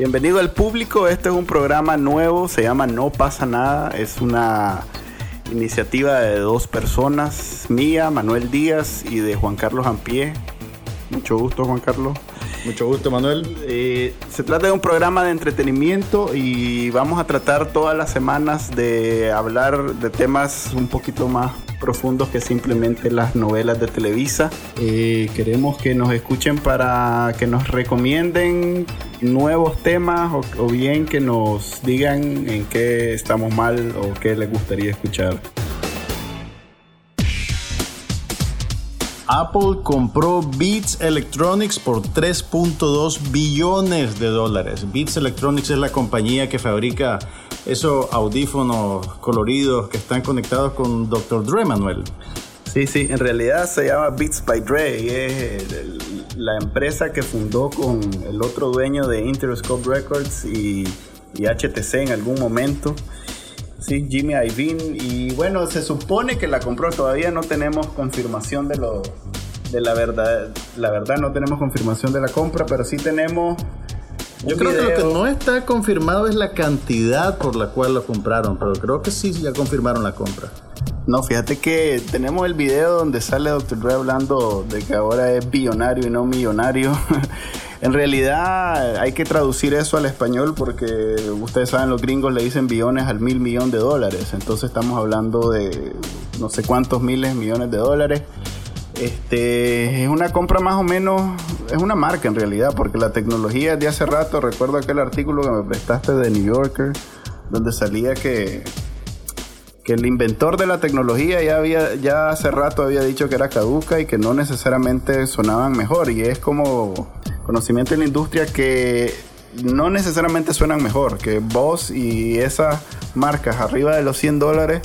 Bienvenido al público, este es un programa nuevo, se llama No pasa nada, es una iniciativa de dos personas, mía, Manuel Díaz y de Juan Carlos Ampié. Mucho gusto Juan Carlos. Mucho gusto, Manuel. Eh, se trata de un programa de entretenimiento y vamos a tratar todas las semanas de hablar de temas un poquito más profundos que simplemente las novelas de Televisa. Eh, queremos que nos escuchen para que nos recomienden nuevos temas o, o bien que nos digan en qué estamos mal o qué les gustaría escuchar. Apple compró Beats Electronics por 3.2 billones de dólares. Beats Electronics es la compañía que fabrica esos audífonos coloridos que están conectados con Dr. Dre, Manuel. Sí, sí, en realidad se llama Beats by Dre y es la empresa que fundó con el otro dueño de Interscope Records y, y HTC en algún momento. Sí, Jimmy Iovine. Y bueno, se supone que la compró. Todavía no tenemos confirmación de lo de la verdad. La verdad no tenemos confirmación de la compra, pero sí tenemos. Yo creo que lo que no está confirmado es la cantidad por la cual lo compraron, pero creo que sí ya confirmaron la compra. No, fíjate que tenemos el video donde sale Dr. Dre hablando de que ahora es billonario y no millonario. en realidad hay que traducir eso al español porque ustedes saben, los gringos le dicen billones al mil millón de dólares. Entonces estamos hablando de no sé cuántos miles millones de dólares. Este es una compra más o menos, es una marca en realidad, porque la tecnología de hace rato, recuerdo aquel artículo que me prestaste de New Yorker, donde salía que que el inventor de la tecnología ya había ya hace rato había dicho que era caduca y que no necesariamente sonaban mejor. Y es como conocimiento en la industria que no necesariamente suenan mejor que vos y esas marcas arriba de los 100 dólares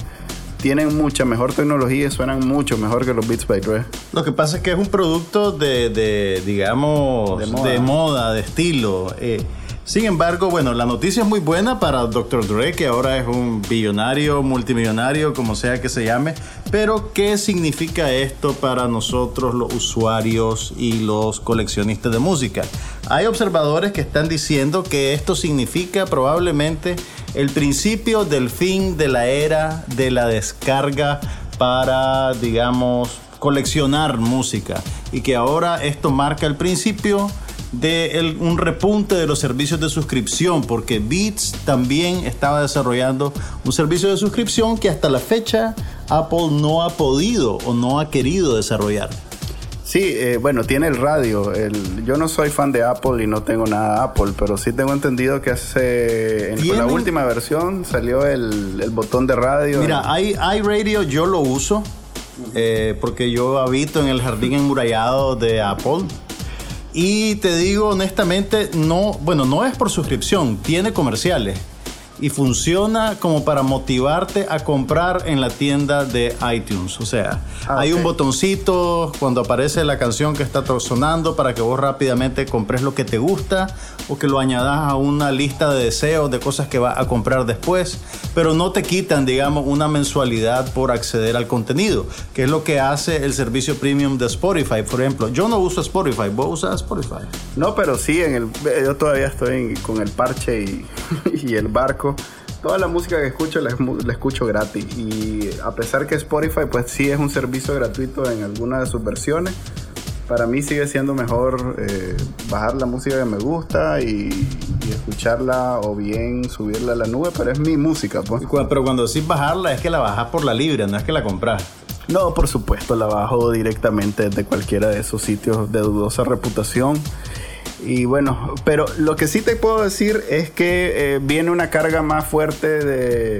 tienen mucha mejor tecnología y suenan mucho mejor que los Beats by Dre. Lo que pasa es que es un producto de, de digamos, de moda, de, moda, de estilo. Eh, sin embargo, bueno, la noticia es muy buena para Dr. Dre, que ahora es un billonario, multimillonario, como sea que se llame. Pero, ¿qué significa esto para nosotros, los usuarios y los coleccionistas de música? Hay observadores que están diciendo que esto significa probablemente el principio del fin de la era de la descarga para, digamos, coleccionar música. Y que ahora esto marca el principio de un repunte de los servicios de suscripción, porque Beats también estaba desarrollando un servicio de suscripción que hasta la fecha Apple no ha podido o no ha querido desarrollar. Sí, eh, bueno, tiene el radio. El, yo no soy fan de Apple y no tengo nada de Apple, pero sí tengo entendido que hace en la última versión salió el, el, botón de radio. Mira, iRadio yo lo uso eh, porque yo habito en el jardín enmurallado de Apple y te digo honestamente, no, bueno, no es por suscripción, tiene comerciales y funciona como para motivarte a comprar en la tienda de iTunes. O sea, ah, hay un botoncito cuando aparece la canción que está sonando para que vos rápidamente compres lo que te gusta o que lo añadas a una lista de deseos de cosas que vas a comprar después, pero no te quitan, digamos, una mensualidad por acceder al contenido, que es lo que hace el servicio premium de Spotify, por ejemplo. Yo no uso Spotify, ¿vos usas Spotify? No, pero sí, en el, yo todavía estoy con el parche y, y el barco toda la música que escucho la, escucho gratis. Y a pesar que Spotify pues sí es un servicio gratuito en alguna de sus versiones, para mí sigue siendo mejor eh, bajar la música que me gusta y, escucharla o bien subirla a la nube, pero es mi música. Pues. Pero cuando decís bajarla es que la bajas por la libre, no es que la compras. No, por supuesto, la bajo directamente de cualquiera de esos sitios de dudosa reputación. Y bueno, pero lo que sí te puedo decir es que eh, viene una carga más fuerte de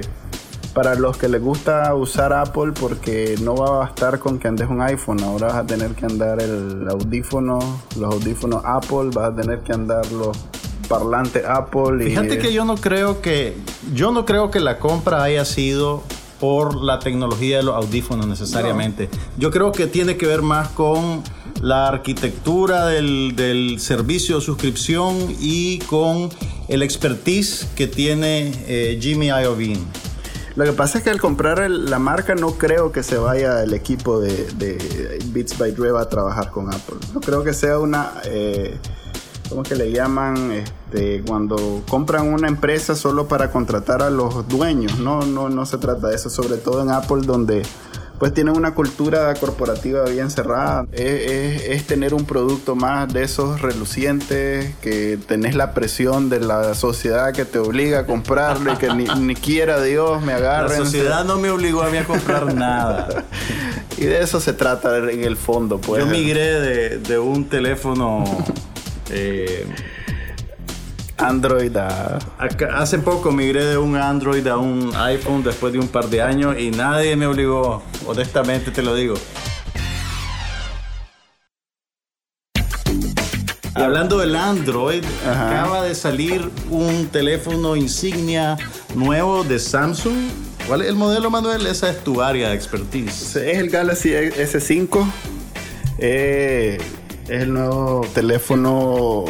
para los que les gusta usar Apple porque no va a bastar con que andes un iPhone, ahora vas a tener que andar el audífono, los audífonos Apple, vas a tener que andar los parlantes Apple y Fíjate que yo no creo que yo no creo que la compra haya sido por la tecnología de los audífonos necesariamente. Yo creo que tiene que ver más con la arquitectura del, servicio de suscripción y con el expertise que tiene eh, Jimmy Iovine. Lo que pasa es que al comprar la marca no creo que se vaya el equipo de, Beats by Dre a trabajar con Apple. No creo que sea una... Eh, ¿cómo que le llaman? Este, cuando compran una empresa solo para contratar a los dueños. No, no, no se trata de eso, sobre todo en Apple donde pues tienen una cultura corporativa bien cerrada. Es, tener un producto más de esos relucientes, que tenés la presión de la sociedad que te obliga a comprarle, que ni, quiera Dios me agarre. La sociedad no me obligó a mí a comprar nada. y de eso se trata en el fondo, pues. Yo migré de, de un teléfono... Eh, Android a... Hace poco migré de un Android a un iPhone después de un par de años y nadie me obligó, honestamente te lo digo. hablando del Android, acaba de salir un teléfono insignia nuevo de Samsung. ¿Cuál es el modelo, Manuel? Esa es tu área de expertise. Es el Galaxy S5. Eh, es el nuevo teléfono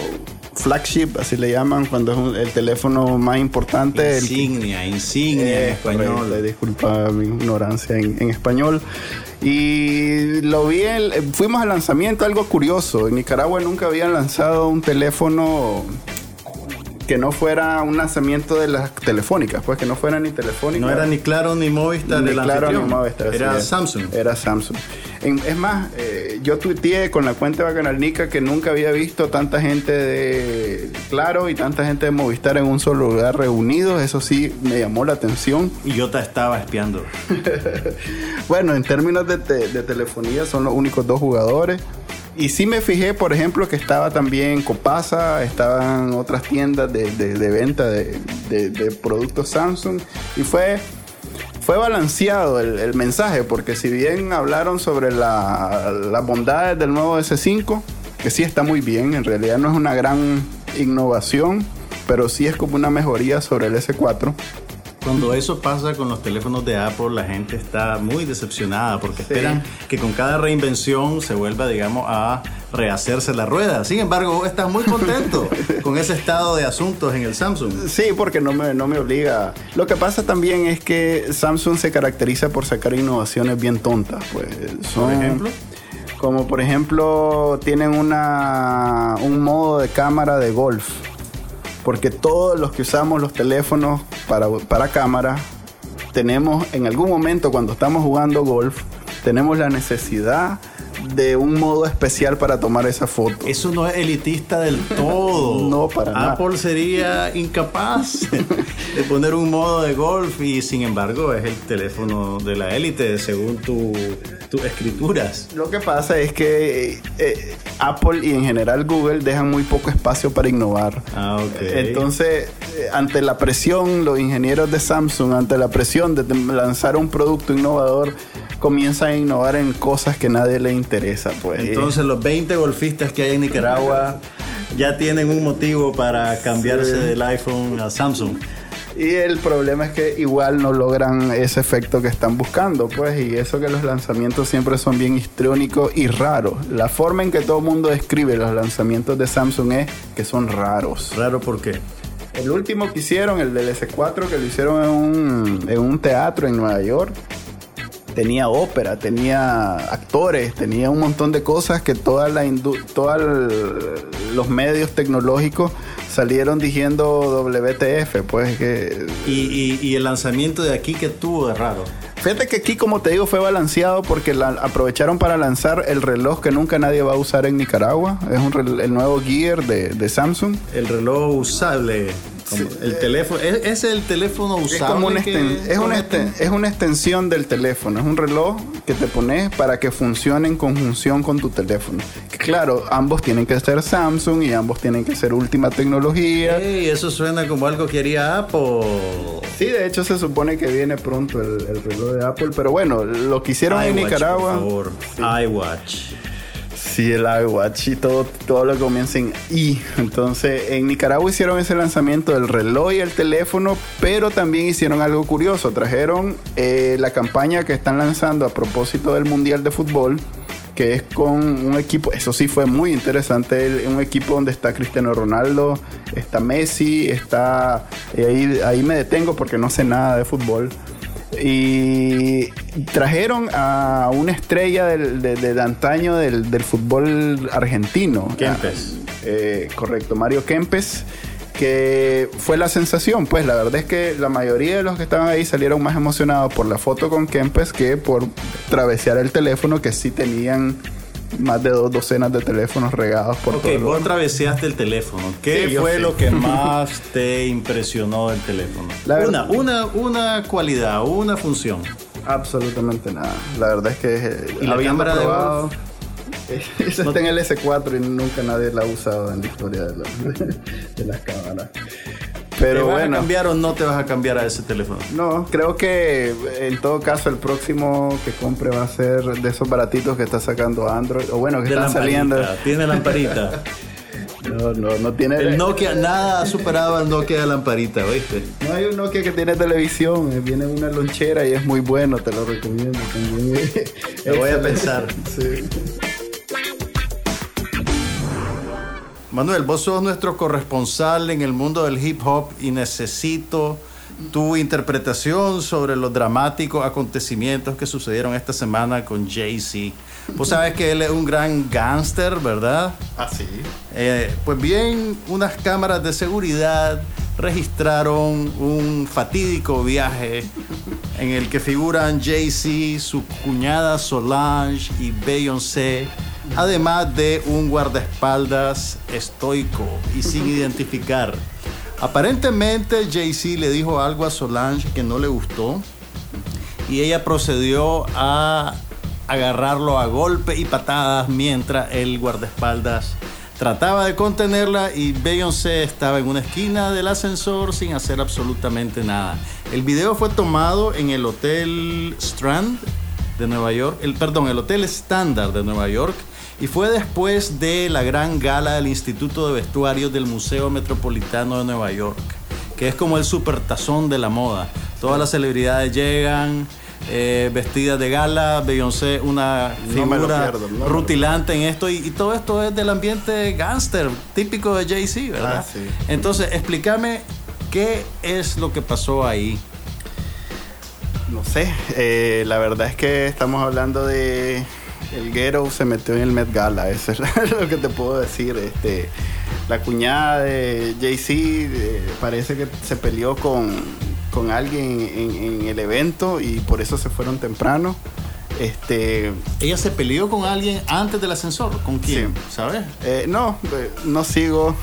flagship, así le llaman, cuando es el teléfono más importante. Insignia, insignia en español. disculpa mi ignorancia en, español. Y lo vi, fuimos al lanzamiento, algo curioso. En Nicaragua nunca habían lanzado un teléfono que no fuera un lanzamiento de las telefónicas, pues que no fuera ni telefónica. No era ni Claro ni Movistar. Ni Claro ni Movistar. Era Samsung. Era Samsung. es más, eh, yo tuiteé con la cuenta de Bacanalnica que nunca había visto tanta gente de Claro y tanta gente de Movistar en un solo lugar reunidos. Eso sí me llamó la atención. Y yo te estaba espiando. bueno, en términos de, de telefonía son los únicos dos jugadores. Y sí me fijé, por ejemplo, que estaba también Copasa, estaban otras tiendas de, venta de, productos Samsung. Y fue, fue balanceado el, mensaje, porque si bien hablaron sobre las bondades del nuevo S5, que sí está muy bien, en realidad no es una gran innovación, pero sí es como una mejoría sobre el S4. Cuando eso pasa con los teléfonos de Apple, la gente está muy decepcionada porque esperan que con cada reinvención se vuelva, digamos, a rehacerse la rueda. Sin embargo, vos estás muy contento con ese estado de asuntos en el Samsung. Sí, porque no me, no me obliga. Lo que pasa también es que Samsung se caracteriza por sacar innovaciones bien tontas. Pues, ¿Por ejemplo? Como por ejemplo, tienen una, un modo de cámara de golf porque todos los que usamos los teléfonos para, para cámara, tenemos en algún momento cuando estamos jugando golf, tenemos la necesidad de un modo especial para tomar esa foto. Eso no es elitista del todo. no, para nada. Apple sería incapaz de poner un modo de golf y sin embargo es el teléfono de la élite según tus escrituras. Lo que pasa es que eh, Apple y en general Google dejan muy poco espacio para innovar. Ah, ok. Entonces, eh, ante la presión, los ingenieros de Samsung, ante la presión de lanzar un producto innovador, comienzan a innovar en cosas que nadie le interesa. Pues. Entonces los 20 golfistas que hay en Nicaragua ya tienen un motivo para cambiarse del iPhone a Samsung. Y el problema es que igual no logran ese efecto que están buscando, pues, y eso que los lanzamientos siempre son bien histriónicos y raros. La forma en que todo el mundo describe los lanzamientos de Samsung es que son raros. ¿Raro por qué? El último que hicieron, el del S4, que lo hicieron en un, en un teatro en Nueva York, tenía ópera, tenía actores, tenía un montón de cosas que toda la todos los medios tecnológicos salieron diciendo WTF, pues que... ¿Y, el lanzamiento de aquí que tuvo de raro? Fíjate que aquí, como te digo, fue balanceado porque aprovecharon para lanzar el reloj que nunca nadie va a usar en Nicaragua. Es un el nuevo Gear de, de Samsung. El reloj usable el teléfono, ¿es, el teléfono usable? Es, una es, una extensión del teléfono, es un reloj que te pones para que funcione en conjunción con tu teléfono. Claro, ambos tienen que ser Samsung y ambos tienen que ser última tecnología. Y eso suena como algo que haría Apple. Sí, de hecho se supone que viene pronto el, reloj de Apple, pero bueno, lo que hicieron en Nicaragua. Por favor. iWatch. Sí, el iWatch y todo, todo lo comienza en I. Entonces, en Nicaragua hicieron ese lanzamiento del reloj y el teléfono, pero también hicieron algo curioso. Trajeron eh, la campaña que están lanzando a propósito del Mundial de Fútbol, que es con un equipo, eso sí fue muy interesante, un equipo donde está Cristiano Ronaldo, está Messi, está... ahí, ahí me detengo porque no sé nada de fútbol. Y trajeron a una estrella del, de, antaño del, fútbol argentino. Kempes. Eh, correcto, Mario Kempes que fue la sensación, pues la verdad es que la mayoría de los que estaban ahí salieron más emocionados por la foto con Kempes que por travesear el teléfono que sí tenían más de dos docenas de teléfonos regados por Ok, vos traveseaste el teléfono. ¿Qué fue lo que más te impresionó del teléfono? una, una, una cualidad, una función. Absolutamente nada. La verdad es que eh, ¿Y la cámara probado, Eso está en el S4 y nunca nadie la ha usado en la historia de, de las cámaras. Pero ¿Te vas bueno. a cambiar o no te vas a cambiar a ese teléfono? No, creo que en todo caso el próximo que compre va a ser de esos baratitos que está sacando Android. O bueno, que están saliendo. Tiene lamparita. No, no, no tiene. El Nokia, nada ha superado al Nokia de lamparita, ¿oíste? No hay un Nokia que tiene televisión, eh, viene una lonchera y es muy bueno, te lo recomiendo también. Lo voy a pensar. Sí. Manuel, vos sos nuestro corresponsal en el mundo del hip hop y necesito tu interpretación sobre los dramáticos acontecimientos que sucedieron esta semana con Jay-Z. Vos sabes que él es un gran gángster, ¿verdad? Ah, sí. Eh, pues bien, unas cámaras de seguridad registraron un fatídico viaje en el que figuran Jay-Z, su cuñada Solange y Beyoncé además de un guardaespaldas estoico y sin identificar. Aparentemente Jay-Z le dijo algo a Solange que no le gustó y ella procedió a agarrarlo a golpe y patadas mientras el guardaespaldas trataba de contenerla y Beyoncé estaba en una esquina del ascensor sin hacer absolutamente nada. El video fue tomado en el Hotel Strand de Nueva York, el perdón, el Hotel Standard de Nueva York y fue después de la gran gala del Instituto de Vestuarios del Museo Metropolitano de Nueva York, que es como el supertazón de la moda. Todas las celebridades llegan. Eh, vestidas de gala, Beyoncé una figura rutilante en esto y, todo esto es del ambiente gangster típico de Jay-Z, ¿verdad? Ah, Entonces, explícame qué es lo que pasó ahí. No sé, eh, la verdad es que estamos hablando de el ghetto se metió en el Met Gala, eso es lo que te puedo decir. Este, la cuñada de Jay-Z eh, parece que se peleó con, alguien en, el evento y por eso se fueron temprano. Este, ella se peleó con alguien antes del ascensor. ¿Con quién? ¿Sabes? Eh, no, eh, no sigo.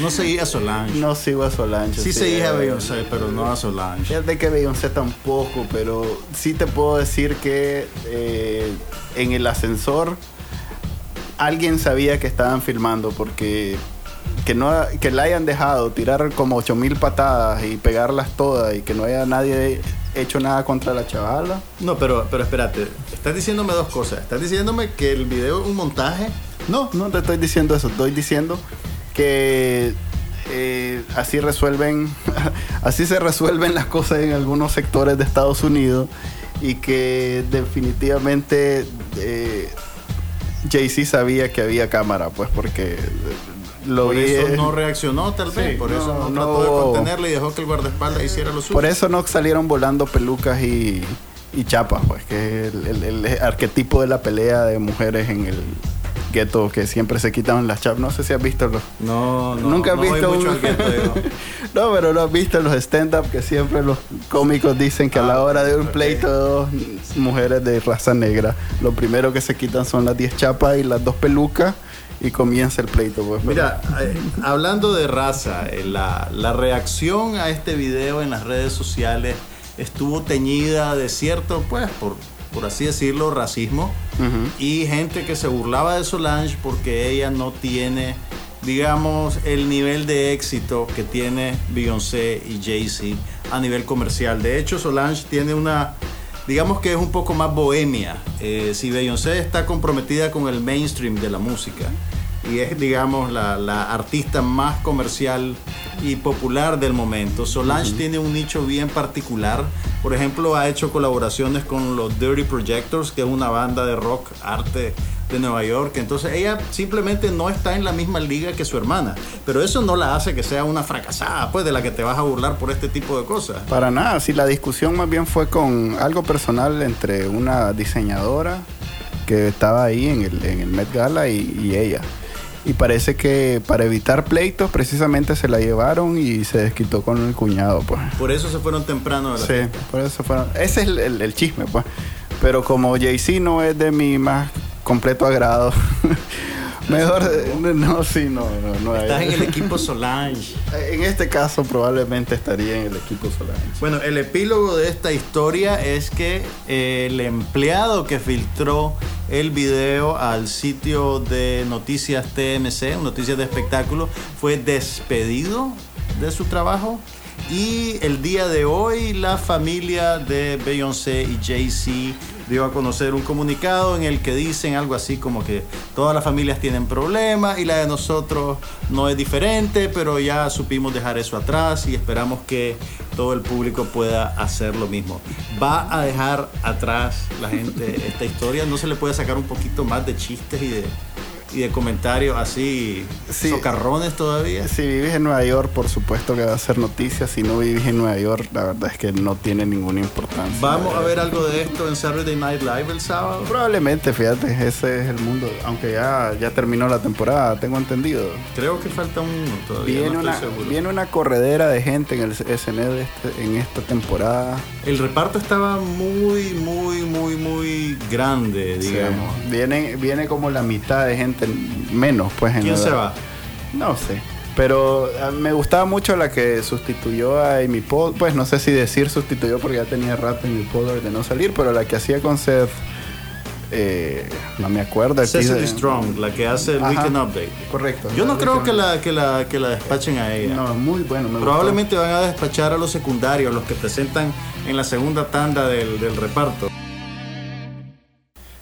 no seguía a Solange. No sigo a Solange. Sí, seguía a Beyoncé, pero no a Solange. de que Beyoncé tampoco, pero sí te puedo decir que eh, en el ascensor alguien sabía que estaban filmando porque que no que la hayan dejado tirar como 8000 patadas y pegarlas todas y que no haya nadie hecho nada contra la chavala. No, pero, pero espérate, estás diciéndome dos cosas. Estás diciéndome que el video es un montaje. No, no te estoy diciendo eso. Estoy diciendo que eh, así resuelven, así se resuelven las cosas en algunos sectores de Estados Unidos y que definitivamente eh, Jay-Z sabía que había cámara, pues porque por eso no reaccionó tal vez, por eso no, trató de contenerle y dejó que el guardaespaldas hiciera lo suyo. Por eso no salieron volando pelucas y, chapas, pues que es el, arquetipo de la pelea de mujeres en el gueto que siempre se quitaban las chapas. No sé si has visto los... No, no, Nunca has visto... Mucho no, pero no has visto los stand-up que siempre los cómicos dicen que a la ah, hora de un pleito de dos mujeres de raza negra, lo primero que se quitan son las 10 chapas y las dos pelucas y comienza el pleito. Pues, Mira, eh, hablando de raza, eh, la, reacción a este video en las redes sociales estuvo teñida de cierto, pues, por, por así decirlo, racismo y gente que se burlaba de Solange porque ella no tiene, digamos, el nivel de éxito que tiene Beyoncé y Jay-Z a nivel comercial. De hecho, Solange tiene una digamos que es un poco más bohemia. Eh, si Beyoncé está comprometida con el mainstream de la música y es, digamos, la, artista más comercial y popular del momento, Solange tiene un nicho bien particular. Por ejemplo, ha hecho colaboraciones con los Dirty Projectors, que es una banda de rock, arte de Nueva York. Entonces ella simplemente no está en la misma liga que su hermana. Pero eso no la hace que sea una fracasada, pues, de la que te vas a burlar por este tipo de cosas. Para nada, sí, la discusión más bien fue con algo personal entre una diseñadora que estaba ahí en el, en el Met Gala y, ella. y parece que para evitar pleitos precisamente se la llevaron y se desquitó con el cuñado, pues. Por eso se fueron temprano Sí, por eso fueron. Ese es el, chisme, pues. Pero como Jay-Z no es de mi más completo agrado, Mejor, no, sí, no, no. no Estás en el equipo Solange. En este caso probablemente estaría en el equipo Solange. Bueno, el epílogo de esta historia es que eh, el empleado que filtró el video al sitio de noticias TMC, noticias de espectáculo, fue despedido de su trabajo. Y el día de hoy la familia de Beyoncé y Jay-Z dio a conocer un comunicado en el que dicen algo así como que todas las familias tienen problemas y la de nosotros no es diferente, pero ya supimos dejar eso atrás y esperamos que todo el público pueda hacer lo mismo. Va a dejar atrás la gente esta historia, no se le puede sacar un poquito más de chistes y de y de comentarios así socarrones todavía. Si vives en Nueva York, por supuesto que va a ser noticia. Si no vives en Nueva York, la verdad es que no tiene ninguna importancia. ¿Vamos a ver algo de esto en Saturday Night Live el sábado? Probablemente, fíjate, ese es el mundo. Aunque ya, ya terminó la temporada, tengo entendido. Creo que falta uno todavía. Viene, una, viene una corredera de gente en el SNL este, en esta temporada. El reparto estaba muy, muy, muy, muy grande, digamos. Viene, viene como la mitad de gente menos, pues. En ¿Quién se va? No sé. Pero ah, me gustaba mucho la que sustituyó a Amy. Pues no sé si decir sustituyó porque ya tenía rato Amy Poehler de no salir, pero la que hacía con Seth. Eh, no me acuerdo. Cecily Strong, la que hace el Weekend Update. Correcto. Yo no creo que la, que, la, que la despachen a ella. No, muy bueno. Probablemente van a despachar a los secundarios, los que presentan en la segunda tanda del, del reparto.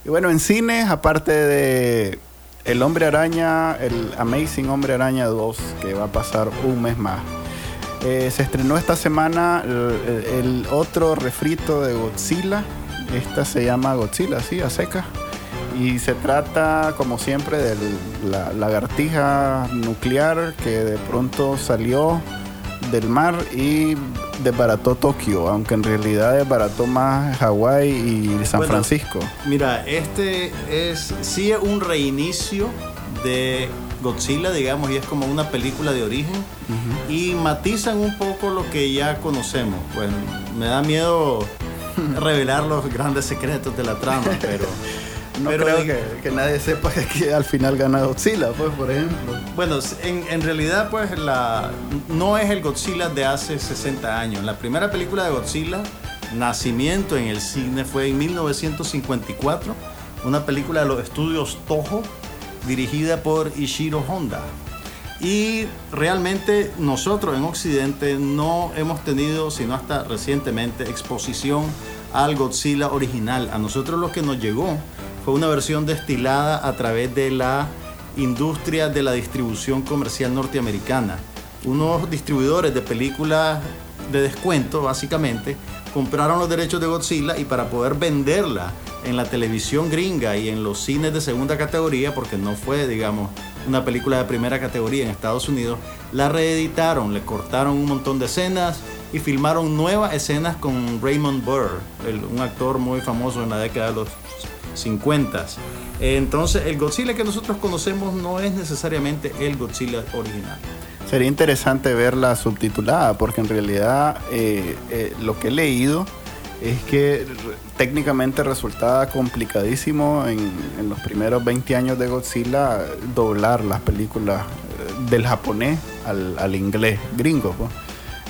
Y bueno, en cines, aparte de el Hombre Araña, el Amazing Hombre Araña 2, que va a pasar un mes más. Eh, se estrenó esta semana el, otro refrito de Godzilla. Esta se llama Godzilla, sí, a seca. Y se trata, como siempre, de la lagartija nuclear que de pronto salió del mar y desbarató Tokio, aunque en realidad desbarató más Hawái y San Francisco. Mira, este es sí es un reinicio de Godzilla, digamos, y es como una película de origen. Y matizan un poco lo que ya conocemos. Bueno, me da miedo revelar los grandes secretos de la trama, pero no creo que, nadie sepa que al final gana Godzilla, pues, por ejemplo. Bueno, en, realidad, pues, la, no es el Godzilla de hace 60 años. La primera película de Godzilla, Nacimiento en el cine, fue en 1954. Una película de los estudios Toho, dirigida por Ishiro Honda. Y realmente nosotros en Occidente no hemos tenido, sino hasta recientemente, exposición al Godzilla original. A nosotros lo que nos llegó fue una versión destilada a través de la industria de la distribución comercial norteamericana. Unos distribuidores de películas de descuento, básicamente, compraron los derechos de Godzilla y para poder venderla en la televisión gringa y en los cines de segunda categoría, porque no fue, digamos, una película de primera categoría en Estados Unidos, la reeditaron, le cortaron un montón de escenas y filmaron nuevas escenas con Raymond Burr, un actor muy famoso en la década de los 50. Entonces, el Godzilla que nosotros conocemos no es necesariamente el Godzilla original. Sería interesante verla subtitulada, porque en realidad eh, eh, lo que he leído es que técnicamente resultaba complicadísimo en, los primeros 20 años de Godzilla doblar las películas eh, del japonés al, inglés gringo. Pues.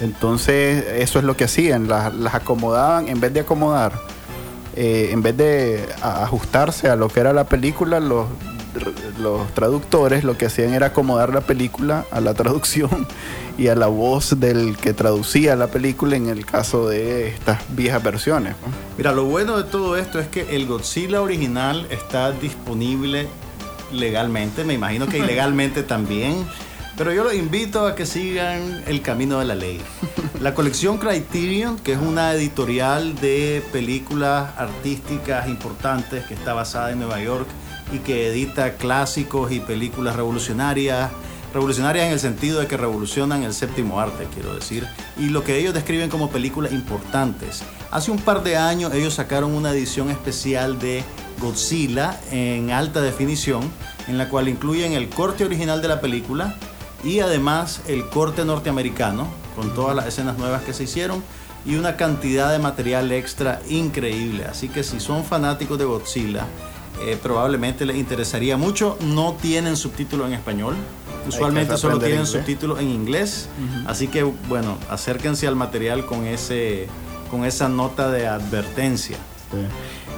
Entonces eso es lo que hacían, las acomodaban, en vez de acomodar eh, en vez de ajustarse a lo que era la película, los, los traductores lo que hacían era acomodar la película a la traducción y a la voz del que traducía la película en el caso de estas viejas versiones. Mira, lo bueno de todo esto es que el Godzilla original está disponible legalmente, me imagino que ilegalmente también. Pero yo los invito a que sigan el camino de la ley. La colección Criterion, que es una editorial de películas artísticas importantes que está basada en Nueva York y que edita clásicos y películas revolucionarias, revolucionarias en el sentido de que revolucionan el séptimo arte, quiero decir, y lo que ellos describen como películas importantes. Hace un par de años ellos sacaron una edición especial de Godzilla en alta definición, en la cual incluyen el corte original de la película y además el corte norteamericano, con todas las escenas nuevas que se hicieron y una cantidad de material extra increíble. Así que si son fanáticos de Godzilla, eh, probablemente les interesaría mucho. No tienen subtítulos en español. Usualmente solo tienen subtítulos en inglés. Así que bueno, acérquense al material con, ese, con esa nota de advertencia.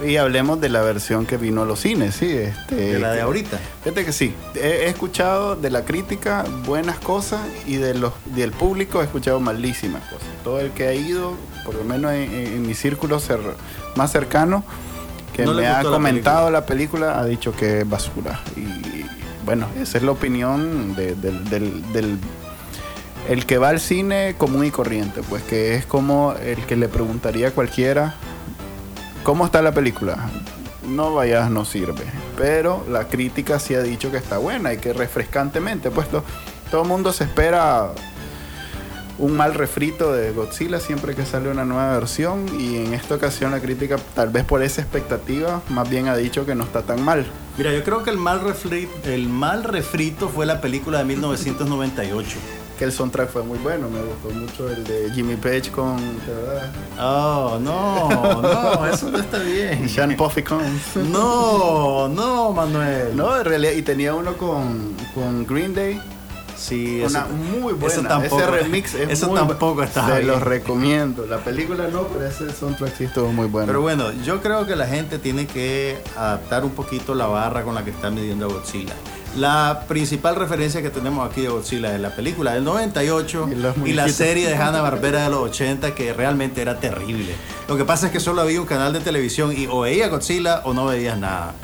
Y hablemos de la versión que vino a los cines, sí. Este, de la de ahorita. Fíjate que sí. He, escuchado de la crítica buenas cosas y de los, del público he escuchado malísimas cosas. Todo el que ha ido, por lo menos en, mi círculo más cercano, que me ha comentado la película. ha dicho que es basura. Y bueno, esa es la opinión del, el que va al cine común y corriente, pues que es como el que le preguntaría a cualquiera ¿Cómo está la película? No vayas, no sirve. Pero la crítica sí ha dicho que está buena y que refrescantemente, puesto todo el mundo se espera un mal refrito de Godzilla siempre que sale una nueva versión y en esta ocasión la crítica tal vez por esa expectativa más bien ha dicho que no está tan mal. Mira, yo creo que el mal, el mal refrito fue la película de 1998 que el soundtrack fue muy bueno. Me gustó mucho el de Jimmy Page con. Oh, no, no, eso no está bien. Sean Puffy con. No, no, Manuel. No, en realidad, y tenía uno con, con Green Day. Sí, una muy buena. tampoco, ese remix es eso tampoco está Se los recomiendo. La película no, pero ese soundtrack sí estuvo muy bueno. Pero bueno, yo creo que la gente tiene que adaptar un poquito la barra con la que está midiendo a Godzilla. La principal referencia que tenemos aquí de Godzilla es la película del 98 y, la serie de Hanna-Barbera de los 80 que realmente era terrible. Lo que pasa es que solo había un canal de televisión y o veías Godzilla o no veías nada.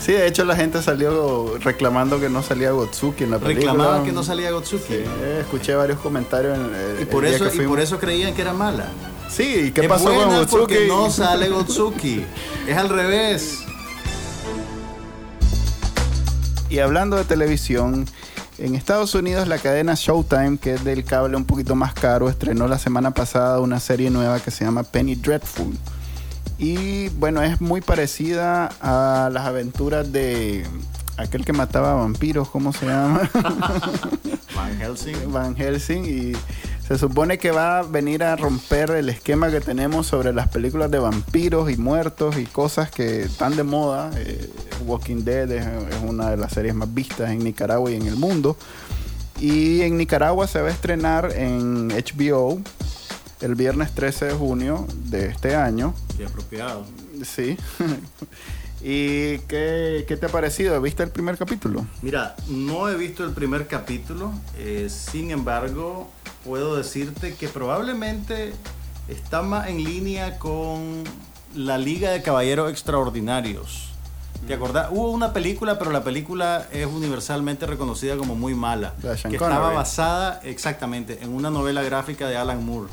Sí, de hecho la gente salió reclamando que no salía Gotsuki en la película. Reclamaban que no salía Gotsuki. Eh, escuché varios comentarios en el, y por eso y por eso creían que era mala. Sí, ¿y qué pasó con Gotsuki? Porque no sale Gotsuki. es al revés. Y hablando de televisión, en Estados Unidos la cadena Showtime, que es del cable un poquito más caro, estrenó la semana pasada una serie nueva que se llama Penny Dreadful. Y bueno, es muy parecida a las aventuras de aquel que mataba vampiros, ¿cómo se llama? Van Helsing. Van Helsing y se supone que va a venir a romper el esquema que tenemos sobre las películas de vampiros y muertos y cosas que están de moda. Eh, Walking Dead es, una de las series más vistas en Nicaragua y en el mundo. Y en Nicaragua se va a estrenar en HBO el viernes 13 de junio de este año. Qué apropiado. Sí. ¿Y qué, te ha parecido? ¿Viste el primer capítulo? Mira, no he visto el primer capítulo, eh, sin embargo, puedo decirte que probablemente está más en línea con la Liga de Caballeros Extraordinarios. ¿Te acordás? Hubo una película, pero la película es universalmente reconocida como muy mala. que estaba basada exactamente en una novela gráfica de Alan Moore.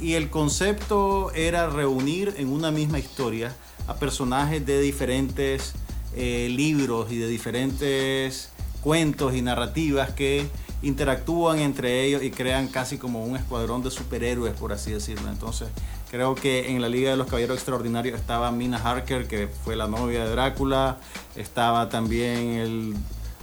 Y el concepto era reunir en una misma historia a personajes de diferentes eh, libros y de diferentes cuentos y narrativas que interactúan entre ellos y crean casi como un escuadrón de superhéroes, por así decirlo. Entonces, creo que en la Liga de los Caballeros Extraordinarios estaba Mina Harker, que fue la novia de Drácula, estaba también el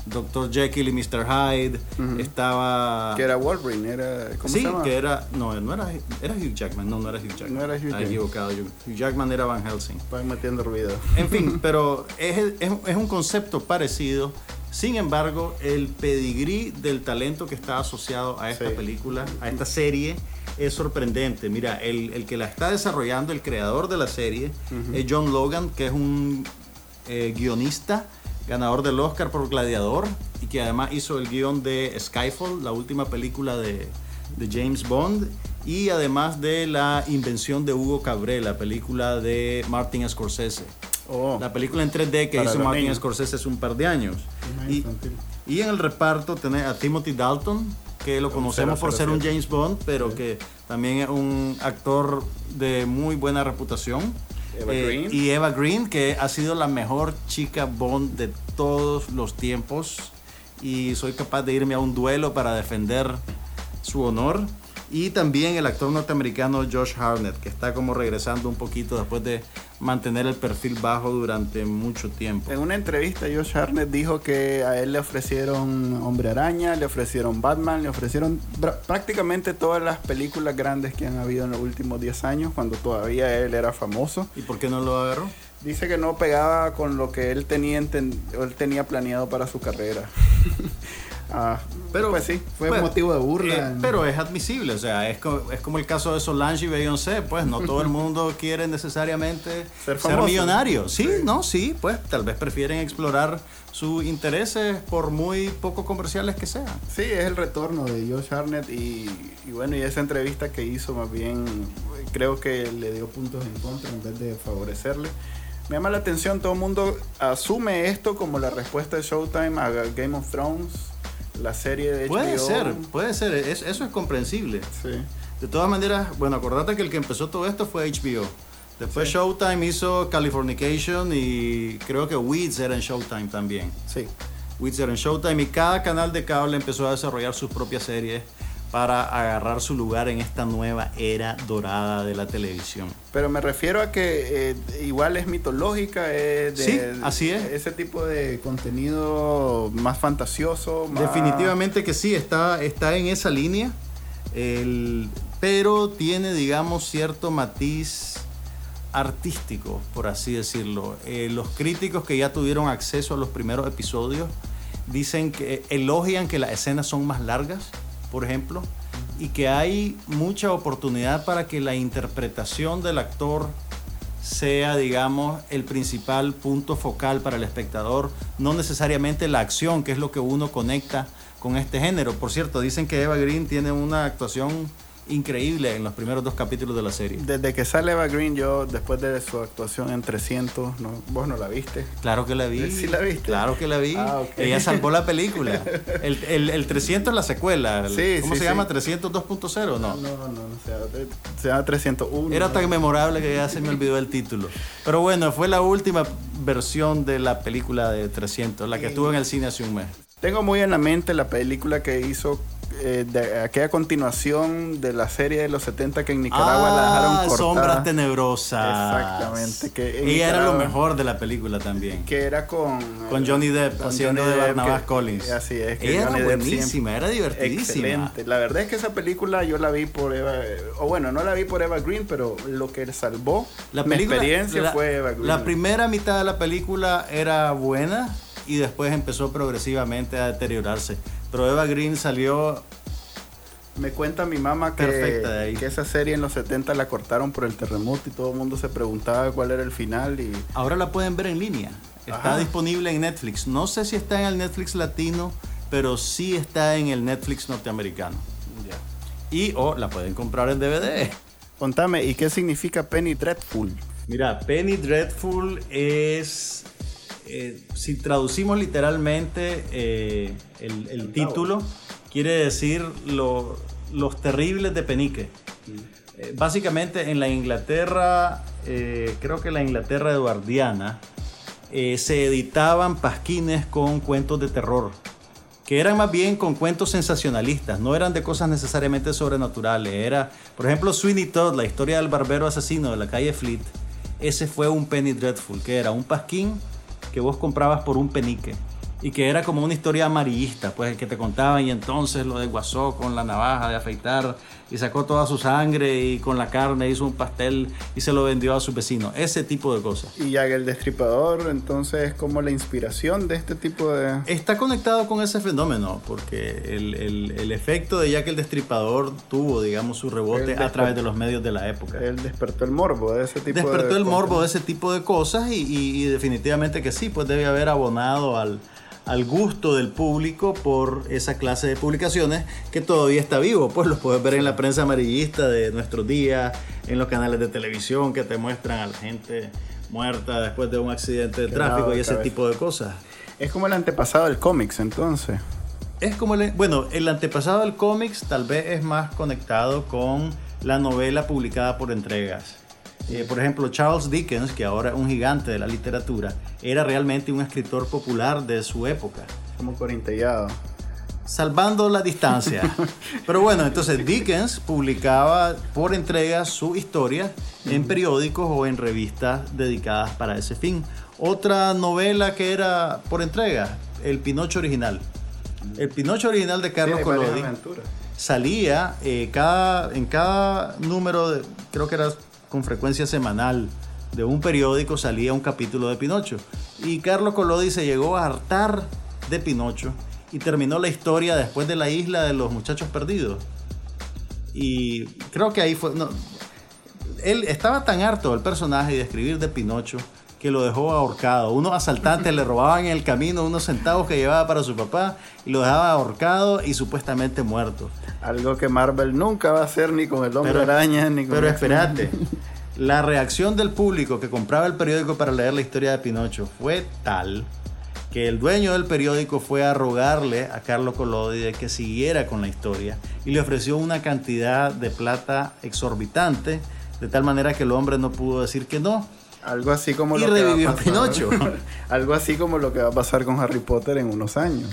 Dr. Jekyll y Mr. Hyde. Estaba. Que era Wolverine, era. ¿Cómo sí, se llama? que era. No, no era, era Hugh Jackman. No, no era Hugh Jackman. No era Hugh Jackman. equivocado. Hugh Jackman era Van Helsing. Estoy metiendo ruido. En fin, pero es, es, es un concepto parecido. Sin embargo, el pedigrí del talento que está asociado a esta película, a esta serie, es sorprendente. Mira, el, el, que la está desarrollando, el creador de la serie, es John Logan, que es un eh, guionista ganador del Oscar por Gladiador y que además hizo el guion de Skyfall, la última película de, James Bond, y además de La Invención de Hugo Cabré, la película de Martin Scorsese. Oh. la película en 3D que hizo Martin Scorsese hace un par de años. Y, y, en el reparto tenés a Timothy Dalton, que lo conocemos por ser un James Bond, pero que también es un actor de muy buena reputación. Eh, y Eva Green, que ha sido la mejor chica Bond de todos los tiempos. Y soy capaz de irme a un duelo para defender su honor. Y también el actor norteamericano Josh Harnett, que está como regresando un poquito después de mantener el perfil bajo durante mucho tiempo. En una entrevista, Josh Harnett dijo que a él le ofrecieron Hombre Araña, le ofrecieron Batman, le ofrecieron prácticamente todas las películas grandes que han habido en los últimos 10 años, cuando todavía él era famoso. ¿Y por qué no lo agarró? Dice que no pegaba con lo que él tenía, él tenía planeado para su carrera. Ah, pero pues sí, fue pues, motivo de burla. Eh, pero es admisible, o sea, es, es como el caso de Solange y Beyoncé, pues no todo el mundo quiere necesariamente ser, millonario. Sí, no, sí, pues tal vez prefieren explorar sus intereses por muy poco comerciales que sean. Sí, es el retorno de Josh Harnett y, y bueno, y esa entrevista que hizo más bien creo que le dio puntos en contra en vez de favorecerle. Me llama la atención, todo el mundo asume esto como la respuesta de Showtime a Game of Thrones la serie de HBO. Puede ser, puede ser, eso es comprensible. Sí. De todas maneras, bueno, acordate que el que empezó todo esto fue HBO. Después Showtime hizo Californication y creo que Weeds era en Showtime también. Sí. Weeds era en Showtime y cada canal de cable empezó a desarrollar sus propias series para agarrar su lugar en esta nueva era dorada de la televisión. Pero me refiero a que eh, igual es mitológica, es sí, así es. Ese tipo de contenido más fantasioso. Definitivamente que sí, está, está en esa línea, pero tiene, digamos, cierto matiz artístico, por así decirlo. Eh, los críticos que ya tuvieron acceso a los primeros episodios dicen que elogian que las escenas son más largas por ejemplo, y que hay mucha oportunidad para que la interpretación del actor sea, digamos, el principal punto focal para el espectador, no necesariamente la acción, que es lo que uno conecta con este género. Por cierto, dicen que Eva Green tiene una actuación increíble en los primeros dos capítulos de la serie. Desde que sale Eva Green, yo después de su actuación en 300, ¿no? ¿vos no la viste? Claro que la vi. ¿Sí la viste? Claro que la vi. Ah, Ella salvó la película. El, el, 300 es la secuela. Sí, ¿Cómo se llama? ¿300 2.0? No. No, no, no, no se, llama, 301. Era tan memorable que ya se me olvidó el título. Pero bueno, fue la última versión de la película de 300, la que estuvo en el cine hace un mes. Tengo muy en la mente la película que hizo eh, de aquella continuación de la serie de los 70 que en Nicaragua la dejaron ah, cortada. Sombras Tenebrosas. Exactamente. Que y era lo mejor de la película también. Que era con... Con Johnny Depp, haciendo de Barnabas Collins. Así es. Que era buenísima, era divertidísima. Excelente. La verdad es que esa película yo la vi por Eva... O bueno, no la vi por Eva Green, pero lo que salvó la mi experiencia fue Eva Green. La primera mitad de la película era buena y después empezó progresivamente a deteriorarse. Pero Eva Green salió me cuenta mi mamá que, que esa serie en los 70 la cortaron por el terremoto y todo el mundo se preguntaba cuál era el final. y Ahora la pueden ver en línea. Está disponible en Netflix. No sé si está en el Netflix latino, pero sí está en el Netflix norteamericano. Y o la pueden comprar en DVD. Contame, ¿y qué significa Penny Dreadful? Mira, Penny Dreadful es eh, si traducimos literalmente eh, el, título, quiere decir los terribles de Penique. Eh, básicamente en la Inglaterra, creo que la Inglaterra eduardiana, se editaban pasquines con cuentos de terror, que eran más bien con cuentos sensacionalistas, no eran de cosas necesariamente sobrenaturales. Era, por ejemplo, Sweeney Todd, la historia del barbero asesino de la calle Fleet. Ese fue un Penny Dreadful, que era un pasquín que vos comprabas por un penique y que era como una historia amarillista, pues que te contaban y entonces lo desguazó con la navaja de afeitar y sacó toda su sangre y con la carne hizo un pastel y se lo vendió a su vecino, ese tipo de cosas. Y ya el destripador entonces es como la inspiración de este tipo de... Está conectado con ese fenómeno porque el, el, efecto de Jack el destripador tuvo, digamos, su rebote a través de los medios de la época. Él despertó el morbo de ese tipo despertó de... el morbo de ese tipo de cosas y, y definitivamente que sí, pues debe haber abonado al al gusto del público por esa clase de publicaciones que todavía está vivo. Pues los puedes ver en la prensa amarillista de nuestros días, en los canales de televisión que te muestran a la gente muerta después de un accidente de tráfico y ese tipo de cosas. Es como el antepasado del cómics entonces. Es como el, bueno, el antepasado del cómics tal vez es más conectado con la novela publicada por entregas. Eh, por ejemplo, Charles Dickens, que ahora es un gigante de la literatura, era realmente un escritor popular de su época. Como corintellado. salvando la distancia. Pero bueno, entonces Dickens publicaba por entrega su historia en periódicos o en revistas dedicadas para ese fin. Otra novela que era por entrega, El Pinocho original. El Pinocho original de Carlos Collodi salía eh, cada, en cada número, de, creo que era con frecuencia semanal, de un periódico salía un capítulo de Pinocho. Y Carlos Collodi se llegó a hartar de Pinocho y terminó la historia después de la isla de los muchachos perdidos. Y creo que ahí fue... él estaba tan harto del personaje y de escribir de Pinocho que lo dejó ahorcado. Unos asaltantes le robaban en el camino unos centavos que llevaba para su papá y lo dejaba ahorcado y supuestamente muerto. Algo que Marvel nunca va a hacer ni con el hombre araña ni con Pero espérate. La reacción del público que compraba el periódico para leer la historia de Pinocho fue tal que el dueño del periódico fue a rogarle a Carlos Collodi de que siguiera con la historia y le ofreció una cantidad de plata exorbitante, de tal manera que el hombre no pudo decir que no. Algo así como y lo revivió que va a Pinocho. Algo así como lo que va a pasar con Harry Potter en unos años.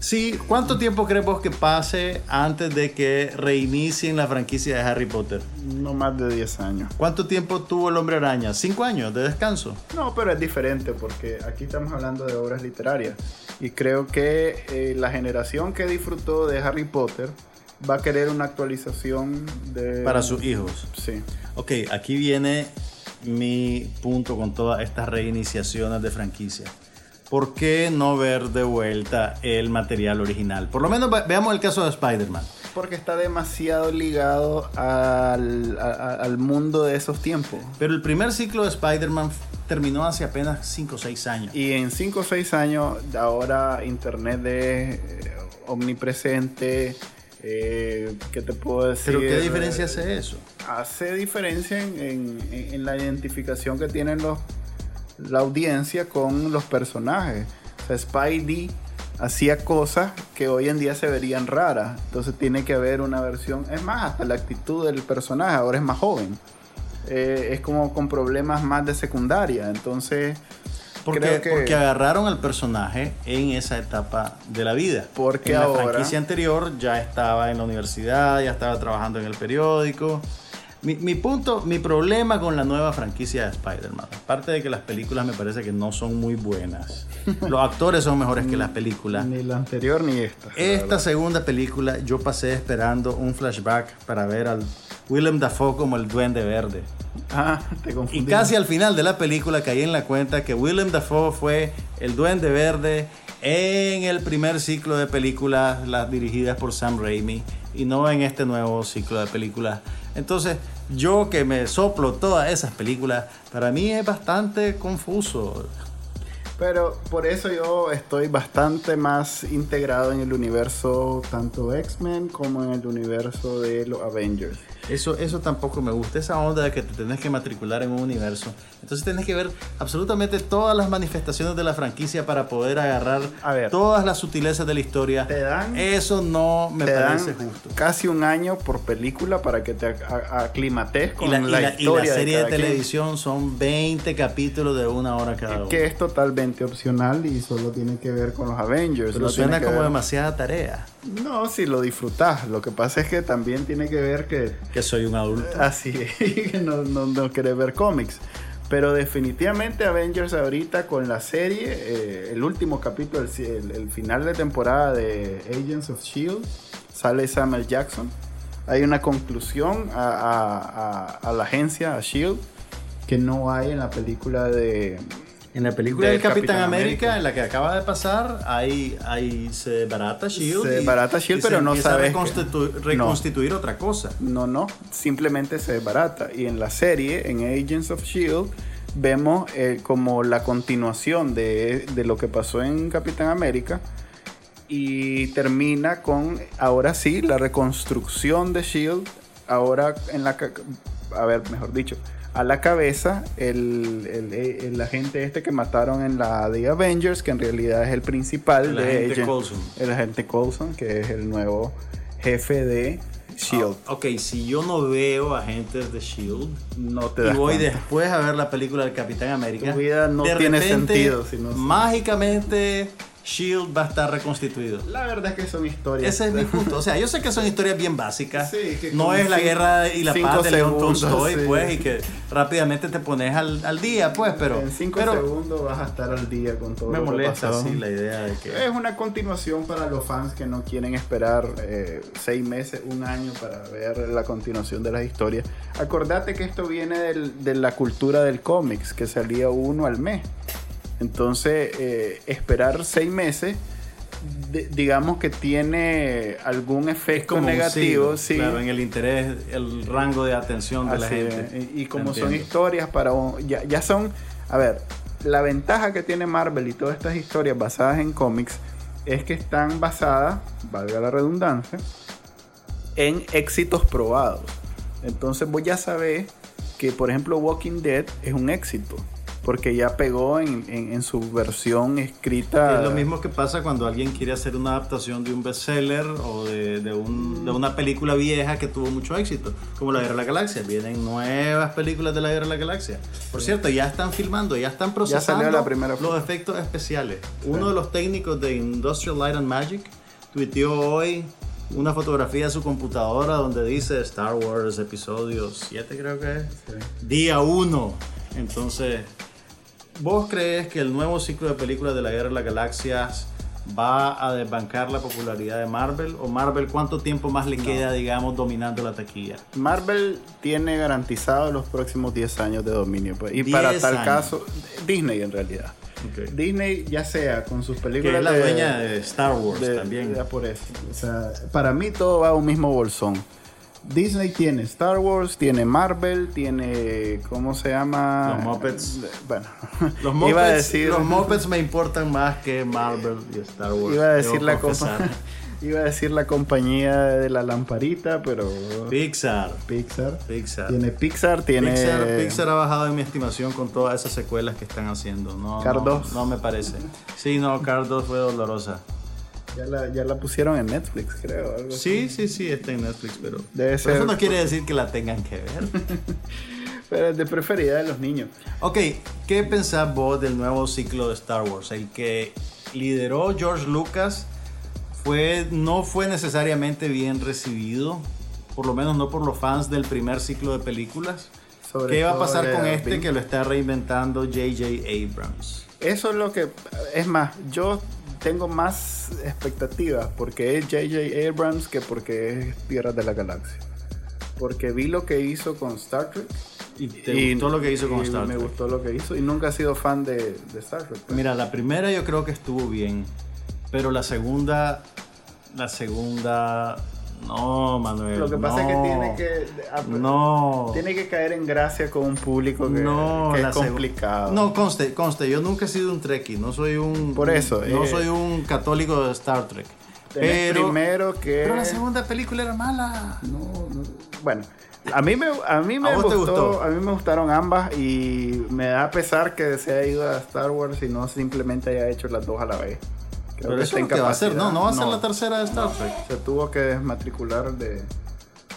Sí, ¿cuánto tiempo creemos que pase antes de que reinicien la franquicia de Harry Potter? No más de 10 años. ¿Cuánto tiempo tuvo el hombre araña? ¿Cinco años de descanso? No, pero es diferente porque aquí estamos hablando de obras literarias. Y creo que eh, la generación que disfrutó de Harry Potter va a querer una actualización de... Para sus hijos. Sí. Ok, aquí viene mi punto con todas estas reiniciaciones de franquicia. ¿Por qué no ver de vuelta el material original? Por lo menos veamos el caso de Spider-Man. Porque está demasiado ligado al, al, mundo de esos tiempos. Pero el primer ciclo de Spider-Man terminó hace apenas 5 o 6 años. Y en 5 o 6 años, ahora Internet es eh, omnipresente. Eh, ¿Qué te puedo decir? ¿Pero qué diferencia hace eso? Hace diferencia en, en la identificación que tienen los la audiencia con los personajes. O sea, Spidey hacía cosas que hoy en día se verían raras. Entonces tiene que haber una versión. Es más, hasta la actitud del personaje ahora es más joven. Eh, es como con problemas más de secundaria. Entonces. Porque, porque agarraron al personaje en esa etapa de la vida. Porque en la franquicia anterior ya estaba en la universidad, ya estaba trabajando en el periódico. Mi, punto, mi problema con la nueva franquicia de Spider-Man, aparte de que las películas me parece que no son muy buenas, los actores son mejores que las películas. Ni la anterior ni esta. Esta segunda película yo pasé esperando un flashback para ver al Willem Dafoe como el Duende Verde. Ah, te confundí. Y casi al final de la película caí en la cuenta que Willem Dafoe fue el Duende Verde en el primer ciclo de películas las dirigidas por Sam Raimi y no en este nuevo ciclo de películas. Entonces, yo que me soplo todas esas películas, para mí es bastante confuso. Pero por eso yo estoy bastante más integrado en el universo tanto X-Men como en el universo de los Avengers. Eso, eso tampoco me gusta, esa onda de que te tenés que matricular en un universo. Entonces tenés que ver absolutamente todas las manifestaciones de la franquicia para poder agarrar todas las sutilezas de la historia. Te dan, eso no me parece justo. Casi un año por película para que te aclimates con la, historia. Y la serie de, televisión son 20 capítulos de una hora cada uno. Que es totalmente opcional y solo tiene que ver con los Avengers. Pero suena como demasiada tarea. No, si lo disfrutas. Lo que pasa es que también tiene que ver que... Que soy un adulto. Así es, que no, no, no querés ver cómics. Pero definitivamente Avengers ahorita con la serie, eh, el último capítulo, el, final de temporada de Agents of Shield, sale Samuel Jackson. Hay una conclusión a, a la agencia, a Shield, que no hay en la película de, en la película del Capitán, América, en la que acaba de pasar, ahí, ahí se barata Shield. Se barata Shield, pero no sabe. reconstituir otra cosa. No, no, simplemente se barata. Y en la serie, en Agents of Shield, vemos eh, como la continuación de, de lo que pasó en Capitán América y termina con, ahora sí, la reconstrucción de Shield. Ahora en la. A ver, mejor dicho a la cabeza el, el, agente este que mataron en la The Avengers, que en realidad es el principal el de agente Coulson. El agente Coulson, que es el nuevo jefe de Shield. Ah, ok, si yo no veo agentes de Shield no te y voy después a ver la película del Capitán América, tu vida no tiene sentido. mágicamente Shield va a estar reconstituido. La verdad es que son historias. Ese es mi punto. O sea, yo sé que son historias bien básicas. no es la guerra y la paz de León Tolstoy, pues, y que rápidamente te pones al, día, pues, pero. En cinco segundos vas a estar al día con todo me molesta, sí, la idea de que. Es una continuación para los fans que no quieren esperar eh, seis meses, un año para ver la continuación de las historias. Acordate que esto viene de la cultura del cómics, que salía uno al mes. Entonces, eh, esperar seis meses, digamos que tiene algún efecto negativo. sí, Claro, en el interés, el rango de atención de la gente. Y, como son historias para... Ya, ya son... A ver, la ventaja que tiene Marvel y todas estas historias basadas en cómics es que están basadas, valga la redundancia, en éxitos probados. Entonces voy a saber que, por ejemplo, Walking Dead es un éxito porque ya pegó en, su versión escrita. Es lo mismo que pasa cuando alguien quiere hacer una adaptación de un bestseller o de, de, una película vieja que tuvo mucho éxito, como La Guerra de la Galaxia. Vienen nuevas películas de La Guerra de la Galaxia. Por cierto, ya están filmando, ya están procesando los efectos especiales. Uno de los técnicos de Industrial Light and Magic tuiteó hoy una fotografía de su computadora donde dice Star Wars episodio 7 creo que es. Día 1. Entonces, ¿Vos crees que el nuevo ciclo de películas de la Guerra de las Galaxias va a desbancar la popularidad de Marvel? ¿O Marvel cuánto tiempo más le queda, digamos, dominando la taquilla? Marvel tiene garantizado los próximos 10 años de dominio. Pues. Y para tal caso, Disney en realidad. Disney, ya sea con sus películas. Que es la dueña de Star Wars también. por eso. O sea, para mí todo va a un mismo bolsón. Disney tiene Star Wars, tiene Marvel, tiene. ¿Cómo se llama? Los Muppets. Bueno, los Muppets, iba a decir, los Muppets me importan más que Marvel y Star Wars. Iba a decir, la, iba a decir la compañía de la lamparita, pero. Pixar. Pixar. Pixar. Tiene Pixar, tiene. Pixar, Pixar ha bajado en mi estimación con todas esas secuelas que están haciendo. No, no, no, me parece. Sí, no, Cars 2 fue dolorosa. Ya la, ya la pusieron en Netflix, creo. sí, sí, sí, está en Netflix, pero, eso no quiere decir que la tengan que ver. pero es de preferida de los niños. Ok, ¿qué pensás vos del nuevo ciclo de Star Wars? El que lideró George Lucas fue, no fue necesariamente bien recibido, por lo menos no por los fans del primer ciclo de películas. ¿Qué va a pasar con este que lo está reinventando J.J. Abrams? Eso es lo que, es más, yo tengo más expectativas porque es J.J. Abrams que porque es Tierra de la Galaxia. Porque vi lo que hizo con Star Trek. Y te gustó lo que hizo con Star Trek. Me gustó lo que hizo y nunca he sido fan de, Star Trek. Pues. Mira, la primera yo creo que estuvo bien. Pero la segunda. La segunda no, Manuel. Lo que pasa es que tiene que. No. Tiene que caer en gracia con un público que, no, es complicado. No, conste, conste, yo nunca he sido un Trekkie, no soy un. Por eso. No eh, soy un católico de Star Trek. Pero, primero que. Pero la segunda película era mala. No, no. Bueno. A mí me, a mí me gustó, a mí me gustaron ambas y me da pesar que se haya ido a Star Wars y no simplemente haya hecho las dos a la vez. Pero eso es que va a ser, no, no va a ser la tercera de Star Trek. Se tuvo que desmatricular de,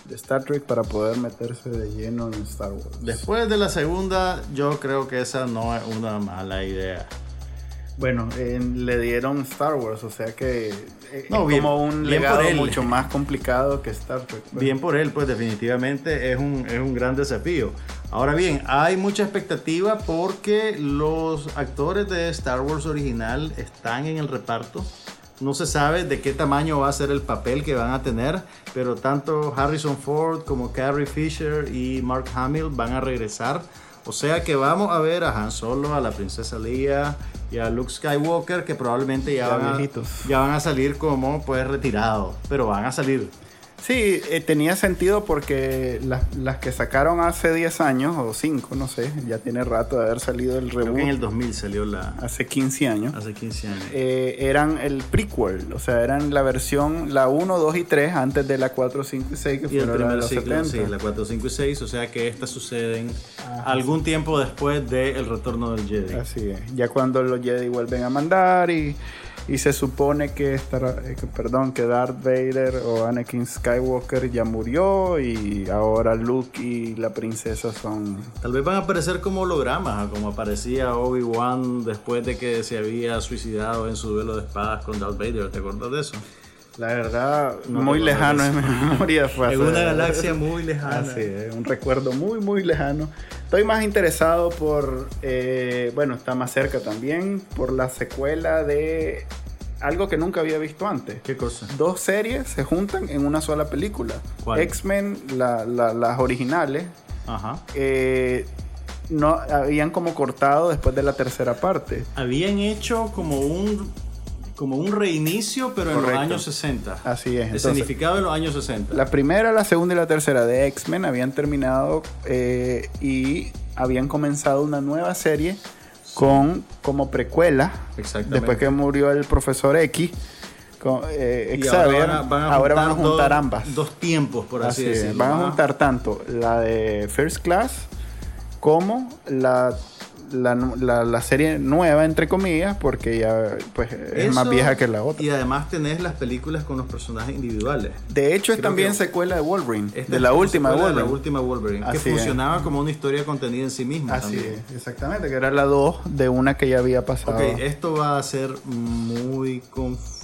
de Star Trek para poder meterse de lleno en Star Wars. Después de la segunda, yo creo que esa no es una mala idea. Bueno, le dieron Star Wars, o sea que eh, no, como un legado mucho más complicado que Star Trek. Pues. Bien por él, pues definitivamente es un, es un gran desafío. Ahora bien, hay mucha expectativa porque los actores de Star Wars original están en el reparto. No se sabe de qué tamaño va a ser el papel que van a tener, pero tanto Harrison Ford como Carrie Fisher y Mark Hamill van a regresar o sea que vamos a ver a Han Solo, a la princesa Leia y a Luke Skywalker que probablemente ya, van, a, ya van a salir como pues retirados, pero van a salir. Sí, eh, tenía sentido porque las, que sacaron hace 10 años o 5, no sé, ya tiene rato de haber salido el reboot. Creo que en el 2000 salió la... Hace 15 años. Hace 15 años. Eh, eran el prequel, o sea, eran la versión, la 1, 2 y 3 antes de la 4, 5 y 6 que y fueron el los ciclo, Sí, la 4, 5 y 6, o sea que estas suceden algún tiempo después del retorno del Jedi. Así es, ya cuando los Jedi vuelven a mandar y Y se supone que, estará, eh, perdón, que Darth Vader o Anakin Skywalker ya murió y ahora Luke y la princesa son... Tal vez van a aparecer como hologramas, como aparecía Obi-Wan después de que se había suicidado en su duelo de espadas con Darth Vader. ¿Te acuerdas de eso? La verdad, muy lejano en mi memoria. Fue en una galaxia muy lejana. Así, un recuerdo muy, muy lejano. Estoy más interesado por, eh, bueno, está más cerca también, por la secuela de algo que nunca había visto antes. ¿Qué cosa? Dos series se juntan en una sola película. X-Men, las originales. Ajá. Eh, no, habían como cortado después de la tercera parte. Habían hecho como un como un reinicio, pero en los años 60. Así es. El significado en los años 60. La primera, la segunda y la tercera de X-Men habían terminado eh, y habían comenzado una nueva serie con como precuela. Después que murió el profesor X. Con, eh, ahora, van a, juntar ambas. Dos tiempos, por así, decirlo. Van a juntar tanto la de First Class como la la, la, serie nueva, entre comillas, porque ya pues, es más vieja que la otra. Y además tenés las películas con los personajes individuales. De hecho, es también secuela de Wolverine, de la última Wolverine. De la última Wolverine, que funcionaba como una historia contenida en sí misma. Así es, exactamente, que era la 2 de una que ya había pasado. Ok, esto va a ser muy confuso.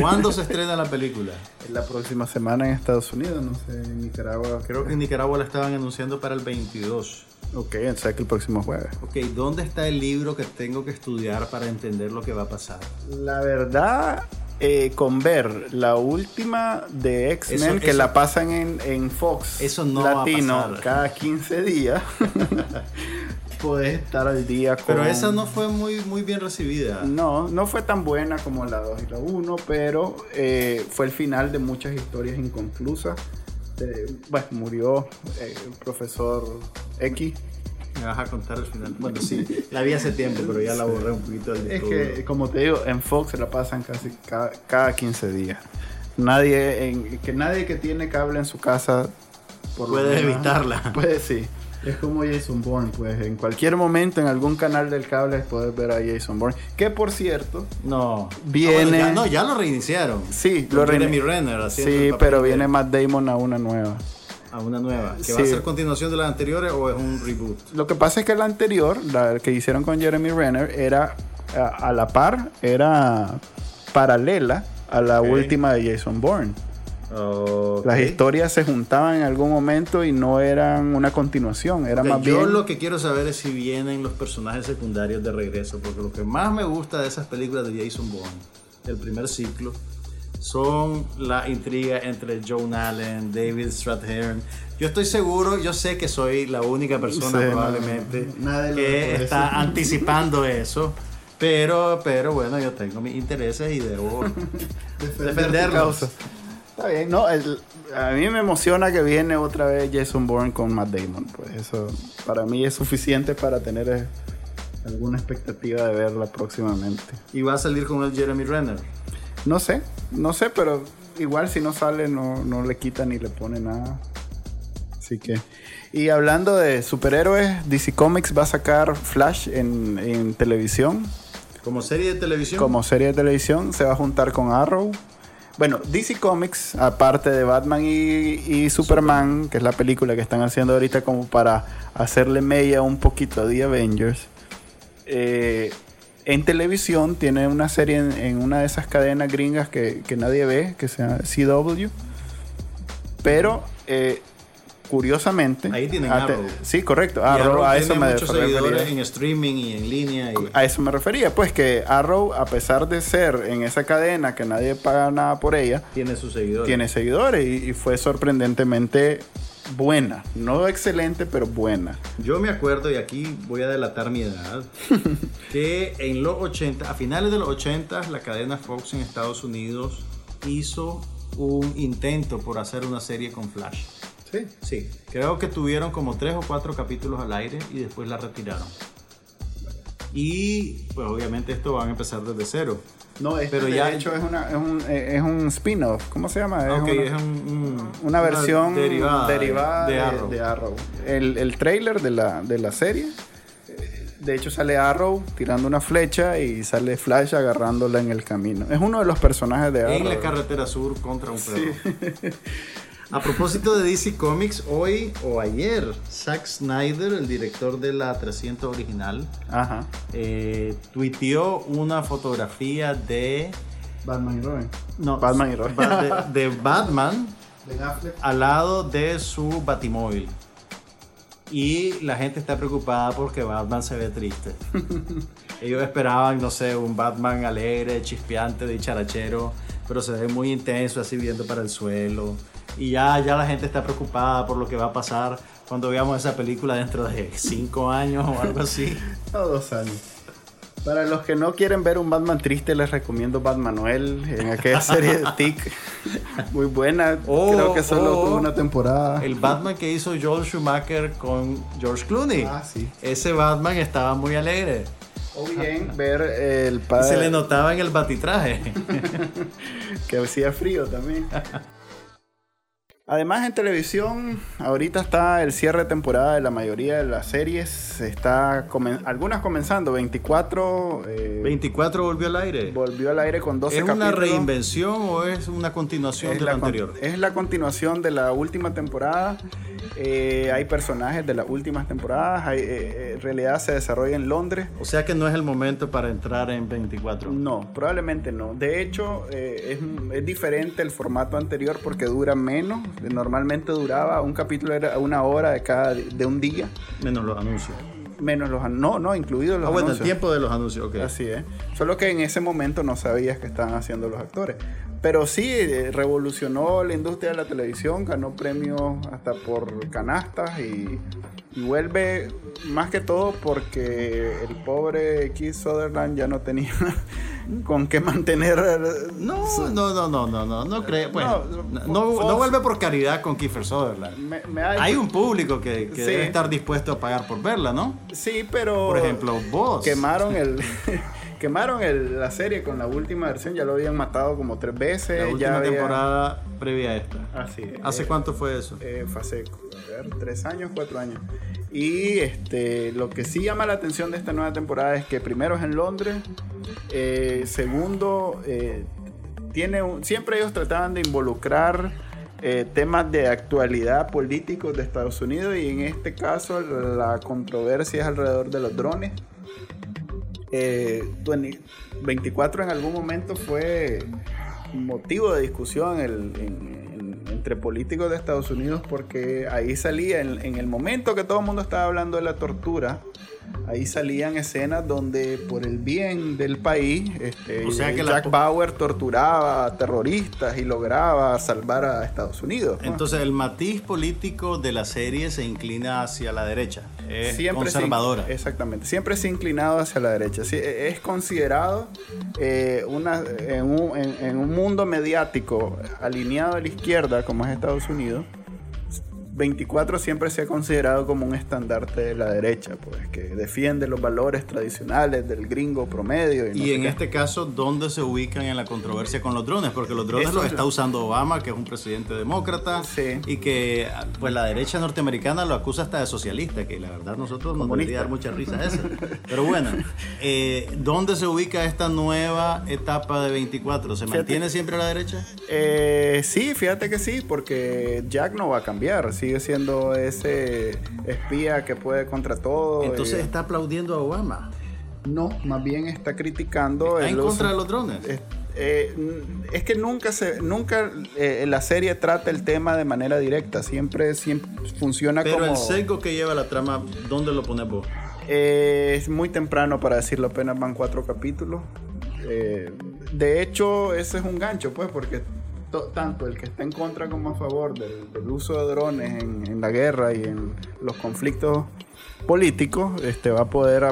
¿Cuándo se estrena la película? La próxima semana en Estados Unidos, no sé, en Nicaragua. Creo que en Nicaragua la estaban anunciando para el 22. Ok, entonces que el próximo jueves. Ok, ¿dónde está el libro que tengo que estudiar para entender lo que va a pasar? La verdad, eh, con ver la última de X-Men que la pasan en, Fox eso no Latino va a pasar. cada 15 días. puedes estar al día con... Pero esa no fue muy, muy bien recibida. No, no fue tan buena como la 2 y la 1, pero eh, fue el final de muchas historias inconclusas bueno, murió eh, el profesor X. Me vas a contar el final. Bueno, sí, la vi hace tiempo, pero ya la borré un poquito del Es que, como te digo, en Fox se la pasan casi cada, 15 días. Nadie, que nadie que tiene cable en su casa puede evitarla. Puede, sí. Es como Jason Bourne, pues en cualquier momento en algún canal del cable puedes ver a Jason Bourne. Que por cierto, no, viene. No, ya, lo reiniciaron. Sí, lo reiniciaron. Sí, pero viene Matt Damon a una nueva. A una nueva. ¿Que va a ser continuación de las anteriores o es un reboot? Lo que pasa es que la anterior, la que hicieron con Jeremy Renner, era a, la par, era paralela a la última de Jason Bourne. Las historias se juntaban en algún momento y no eran una continuación, era más yo bien... lo que quiero saber es si vienen los personajes secundarios de regreso, porque lo que más me gusta de esas películas de Jason Bourne, el primer ciclo, son la intriga entre Joan Allen, David Strathairn. Yo estoy seguro, yo sé que soy la única persona probablemente que está anticipando eso. Pero, pero bueno, yo tengo mis intereses y debo defenderlos. Está bien, no, a mí me emociona que viene otra vez Jason Bourne con Matt Damon. Pues eso para mí es suficiente para tener eh, alguna expectativa de verla próximamente. ¿Y va a salir con el Jeremy Renner? No sé, no sé, pero igual si no sale no, no le quita ni le pone nada. Así que... Y hablando de superhéroes, DC Comics va a sacar Flash en, en televisión. ¿Como serie de televisión? Como serie de televisión. Se va a juntar con Arrow. Bueno, DC Comics, aparte de Batman y, Superman, que es la película que están haciendo ahorita como para hacerle media un poquito a The Avengers, eh, en televisión tiene una serie en, una de esas cadenas gringas que, que, nadie ve, que se llama CW. Pero eh, curiosamente. Ahí tienen Arrow. Sí, correcto. Arrow, a eso me refería. en streaming y en línea. A eso me refería. Pues que Arrow, a pesar de ser en esa cadena que nadie paga nada por ella, tiene sus seguidores. Tiene seguidores y, fue sorprendentemente buena. No excelente, pero buena. Yo me acuerdo, y aquí voy a delatar mi edad, que en los 80, a finales de los 80, la cadena Fox en Estados Unidos hizo un intento por hacer una serie con Flash. Sí. Sí, creo que tuvieron como tres o cuatro capítulos al aire y después la retiraron. Y pues obviamente esto van a empezar desde cero. No, pero de ya hecho es, una, es un, es un spin-off. ¿Cómo se llama? Es, una, es un, una, versión derivada, de, Arrow. El, el, trailer de la, de la serie De hecho sale Arrow tirando una flecha y sale Flash agarrándola en el camino. Es uno de los personajes de Arrow. En la carretera sur contra un perro. A propósito de DC Comics, hoy o ayer, Zack Snyder, el director de la 300 original, eh, tuiteó una fotografía de... Batman y Robin. No, Batman y Robin. De, Batman al lado de su batimóvil. Y la gente está preocupada porque Batman se ve triste. Ellos esperaban, no sé, un Batman alegre, chispeante, dicharachero, pero se ve muy intenso, así viendo para el suelo y ya, ya la gente está preocupada por lo que va a pasar cuando veamos esa película dentro de cinco años o algo así. o dos años. Para los que no quieren ver un Batman triste, les recomiendo Batman Noel en aquella serie de Tick. Muy buena. Oh, Creo que solo oh. tuvo una temporada. El Batman que hizo Joel Schumacher con George Clooney. Ah, sí. Ese Batman estaba muy alegre. O bien ver el padre. Se le notaba en el batitraje. que hacía frío también. Además en televisión, ahorita está el cierre de temporada de la mayoría de las series. Está algunas comenzando, 24. 24 eh, volvió al aire. Volvió al aire con 12 capítulos. ¿Es una reinvención o es una continuación de la, anterior? Es la continuación de la última temporada. Eh, hay personajes de las últimas temporadas. Eh, en realidad se desarrolla en Londres. O sea que no es el momento para entrar en 24. No, probablemente no. De hecho, es, es diferente el formato anterior porque dura menos normalmente duraba un capítulo era una hora de cada de un día. Menos los anuncios. Menos los no, no, incluidos los ah, bueno, el tiempo de los anuncios, ok. Así es. Solo que en ese momento no sabías que estaban haciendo los actores. Pero sí, eh, revolucionó la industria de la televisión, ganó premios hasta por canastas y, y vuelve más que todo porque el pobre Keith Sutherland ya no tenía con qué mantener. No, no, no, no, no, no, no creo. Bueno, no, vuelve por caridad con Kiefer Sutherland. hay, un público que, debe estar dispuesto a pagar por verla, ¿no? Sí, pero. Por ejemplo, vos. Quemaron el. quemaron el, la serie con la última versión, ya lo habían matado como tres veces. La última temporada previa a esta. Así. ¿Hace cuánto fue eso? Eh, fue hace, a ver, tres años, cuatro años. Y este, lo que sí llama la atención de esta nueva temporada es que primero es en Londres, eh, segundo, eh, tiene siempre ellos trataban de involucrar eh, temas de actualidad políticos de Estados Unidos y en este caso la controversia es alrededor de los drones. 24 en algún momento fue motivo de discusión entre políticos de Estados Unidos porque ahí salía en, el momento que todo el mundo estaba hablando de la tortura ahí salían escenas donde por el bien del país, este, Jack Bauer torturaba a terroristas y lograba salvar a Estados Unidos. Entonces el matiz político de la serie se inclina hacia la derecha, es Siempre conservadora. exactamente, siempre se ha inclinado hacia la derecha. E, es considerado eh, una, en un mundo mediático alineado a la izquierda como es Estados Unidos 24 siempre se ha considerado como un estandarte de la derecha, pues que defiende los valores tradicionales del gringo promedio. Y, en este caso, ¿dónde se ubican en la controversia con los drones? Porque los drones los está usando Obama, que es un presidente demócrata, y que pues la derecha norteamericana lo acusa hasta de socialista, que la verdad nosotros nos debería dar mucha risa eso. Pero bueno, eh, ¿dónde se ubica esta nueva etapa de 24? ¿Se mantiene siempre a la derecha? Eh, sí, fíjate que sí, porque Jack no va a cambiar. Sí, sigue siendo ese espía que puede contra todo. Entonces está aplaudiendo a Obama. No, más bien está criticando. ¿Está en contra de los drones? Eh, es, que nunca se nunca eh, la serie trata el tema de manera directa siempre, siempre funciona como pero el sesgo que lleva la trama ¿dónde lo pones vos? Eh, es muy temprano para decirlo apenas van cuatro capítulos de hecho ese es un gancho pues porque tanto el que está en contra como a favor del, uso de drones en, la guerra y en los conflictos políticos, este, va a poder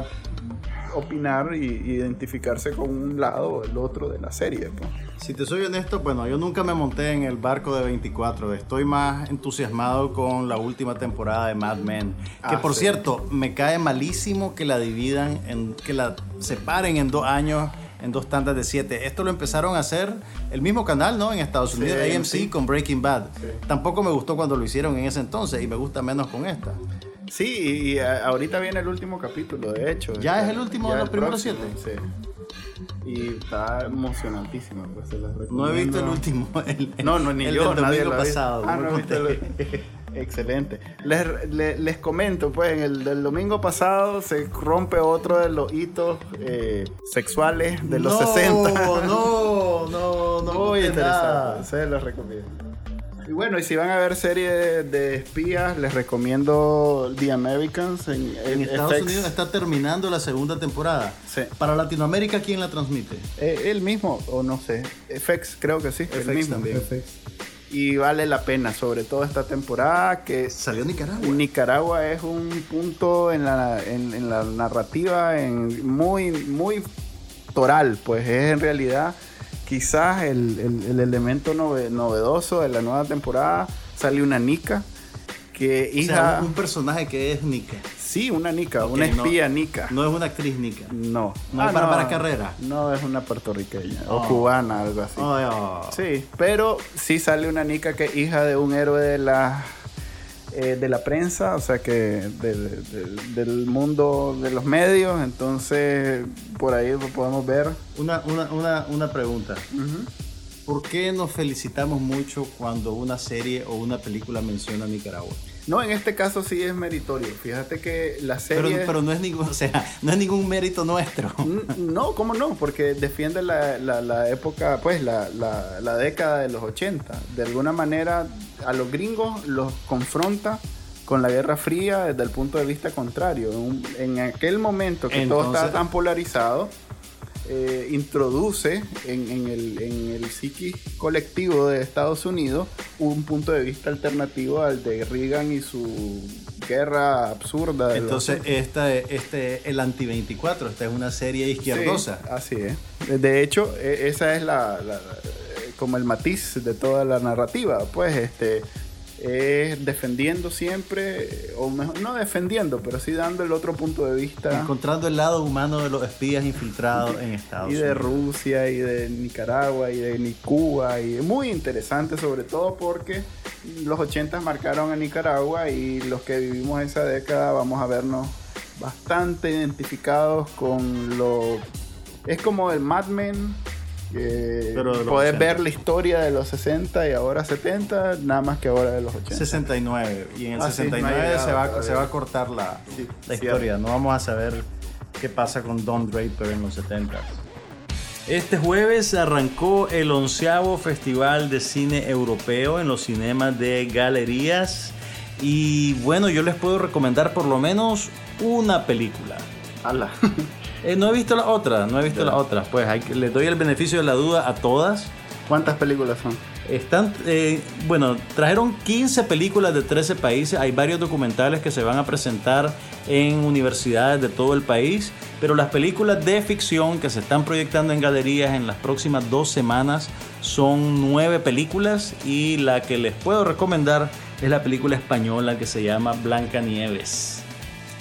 opinar y identificarse con un lado o el otro de la serie. Pues. Si te soy honesto, bueno, yo nunca me monté en el barco de 24. Estoy más entusiasmado con la última temporada de Mad Men. Que ah, por cierto, me cae malísimo que la dividan, en, que la separen en dos años en dos tandas de siete. Esto lo empezaron a hacer el mismo canal, ¿no? En Estados Unidos, AMC con Breaking Bad. Tampoco me gustó cuando lo hicieron en ese entonces y me gusta menos con esta. Sí, y ahorita viene el último capítulo, de hecho. ¿Ya es el último de los primeros siete? Sí. Y está emocionantísimo. Pues, no he visto el último. no, no, ni yo. Del domingo pasado. Ah, no, Excelente. Les, les, comento, pues, en el del domingo pasado se rompe otro de los hitos eh, sexuales de los 60. No, no, no, no. Muy interesante. Se los recomiendo. Y bueno, y si van a ver serie de, espías, les recomiendo The Americans. En, en Estados Unidos está terminando la segunda temporada. Sí. Para Latinoamérica, ¿quién la transmite? Eh, él mismo, o no sé. FX, creo que sí. FX mismo. también. Y vale la pena, sobre todo esta temporada que... Salió Nicaragua. Nicaragua es un punto en la, en, la narrativa en muy, muy toral, pues es en realidad quizás el, elemento novedoso de la nueva temporada. Sale una Nika que hija... un personaje que es Nika. Sí, una Nika, una espía Nika. No es una actriz Nika. No. No es ah, para, para carrera. No, es una puertorriqueña o oh. cubana, algo así. Oh, oh. Sí, pero sí sale una Nika que es hija de un héroe de la eh, de la prensa, o sea que del mundo de los medios, entonces por ahí podemos ver. Una, una, una, pregunta. ¿Por qué nos felicitamos mucho cuando una serie o una película menciona Nicaragua? No, en este caso sí es meritorio. Fíjate que la serie. Pero, no es ningún, o sea, no es ningún mérito nuestro. No, ¿cómo no? Porque defiende la, la, época, pues, la, la, década de los 80. De alguna manera, a los gringos los confronta con la Guerra Fría desde el punto de vista contrario. En, aquel momento que todo estaba tan polarizado eh, introduce en, el, en el psiquis colectivo de Estados Unidos un punto de vista alternativo al de Reagan y su guerra absurda. Entonces, esta, este el Anti-24, esta es una serie izquierdosa. así es. De hecho, e, esa es la, como el matiz de toda la narrativa. Pues este es defendiendo siempre, o mejor, no defendiendo, pero sí dando el otro punto de vista. Encontrando el lado humano de los espías infiltrados en Estados Unidos. Y de Rusia, y de Nicaragua, y de Cuba, y muy interesante sobre todo porque los 80 marcaron a Nicaragua y los que vivimos esa década vamos a vernos bastante identificados con lo... Es como el Mad Men pero puedes ver la historia de los 60 y ahora 70, nada más que ahora de los 80. 69. Y en el 69 ah, se, va, se va a cortar la, la historia. No vamos a saber qué pasa con Don Draper en los 70. Este jueves arrancó el onceavo Festival de Cine Europeo en los cinemas de galerías. Y bueno, yo les puedo recomendar por lo menos una película. ¡Hala! Eh, no he visto la otra, no he visto las otras. Pues hay, les doy el beneficio de la duda a todas. ¿Cuántas películas son? Están, eh, bueno, trajeron 15 películas de 13 países. Hay varios documentales que se van a presentar en universidades de todo el país. Pero las películas de ficción que se están proyectando en galerías en las próximas dos semanas son nueve películas. Y la que les puedo recomendar es la película española que se llama Blanca Nieves.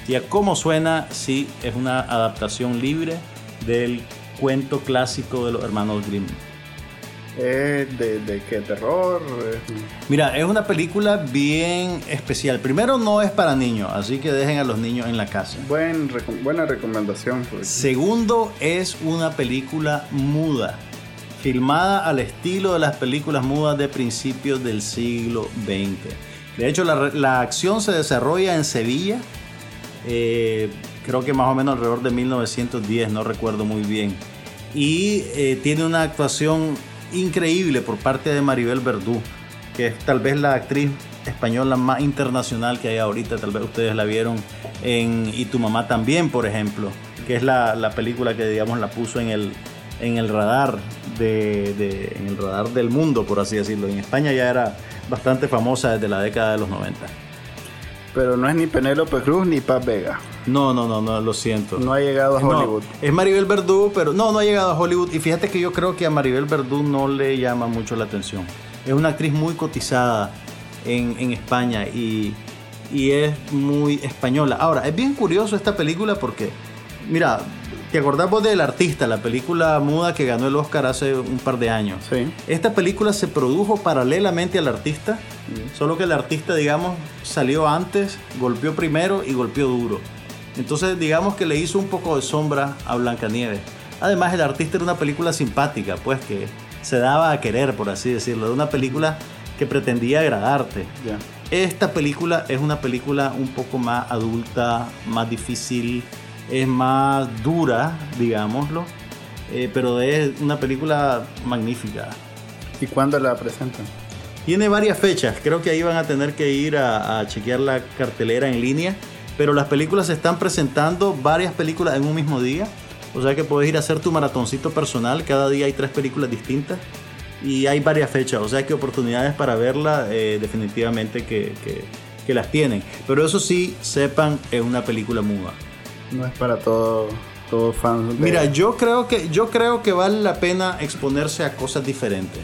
Y a cómo suena, sí, es una adaptación libre del cuento clásico de los hermanos Grimm. ¿De, de qué terror? Mira, es una película bien especial. Primero, no es para niños, así que dejen a los niños en la casa. Buen, buena recomendación. Pues. Segundo, es una película muda, filmada al estilo de las películas mudas de principios del siglo XX. De hecho, la, la acción se desarrolla en Sevilla eh, creo que más o menos alrededor de 1910, no recuerdo muy bien. Y eh, tiene una actuación increíble por parte de Maribel Verdú, que es tal vez la actriz española más internacional que hay ahorita, tal vez ustedes la vieron en Y tu mamá también, por ejemplo, que es la, película que digamos la puso en el, en el radar de, en el radar del mundo, por así decirlo. En España ya era bastante famosa desde la década de los 90. Pero no es ni Penélope Cruz ni Paz Vega. No, no, no, no, lo siento. No ha llegado a Hollywood. es Maribel Verdú, pero no, no ha llegado a Hollywood. Y fíjate que yo creo que a Maribel Verdú no le llama mucho la atención. Es una actriz muy cotizada en, España y, y es muy española. Ahora, es bien curioso esta película porque, mira, ¿Te acordás vos del artista, la película muda que ganó el Oscar hace un par de años? Sí. Esta película se produjo paralelamente al artista, mm. solo que el artista, digamos, salió antes, golpeó primero y golpeó duro. Entonces, digamos que le hizo un poco de sombra a Blancanieves. Además, el artista era una película simpática, pues que se daba a querer, por así decirlo. Era una película que pretendía agradarte. Esta película es una película un poco más adulta, más difícil, es más dura, digámoslo, eh, pero es una película magnífica. ¿Y cuándo la presentan? Tiene varias fechas, creo que ahí van a tener que ir a, a chequear la cartelera en línea, pero las películas se están presentando, varias películas en un mismo día, o sea que puedes ir a hacer tu maratoncito personal, cada día hay tres películas distintas y hay varias fechas, o sea que oportunidades para verla eh, definitivamente que, que, que, las tienen. Pero eso sí, sepan, es una película muda. No es para todo, todo fan. Mira, yo creo, que, yo creo que vale la pena exponerse a cosas diferentes.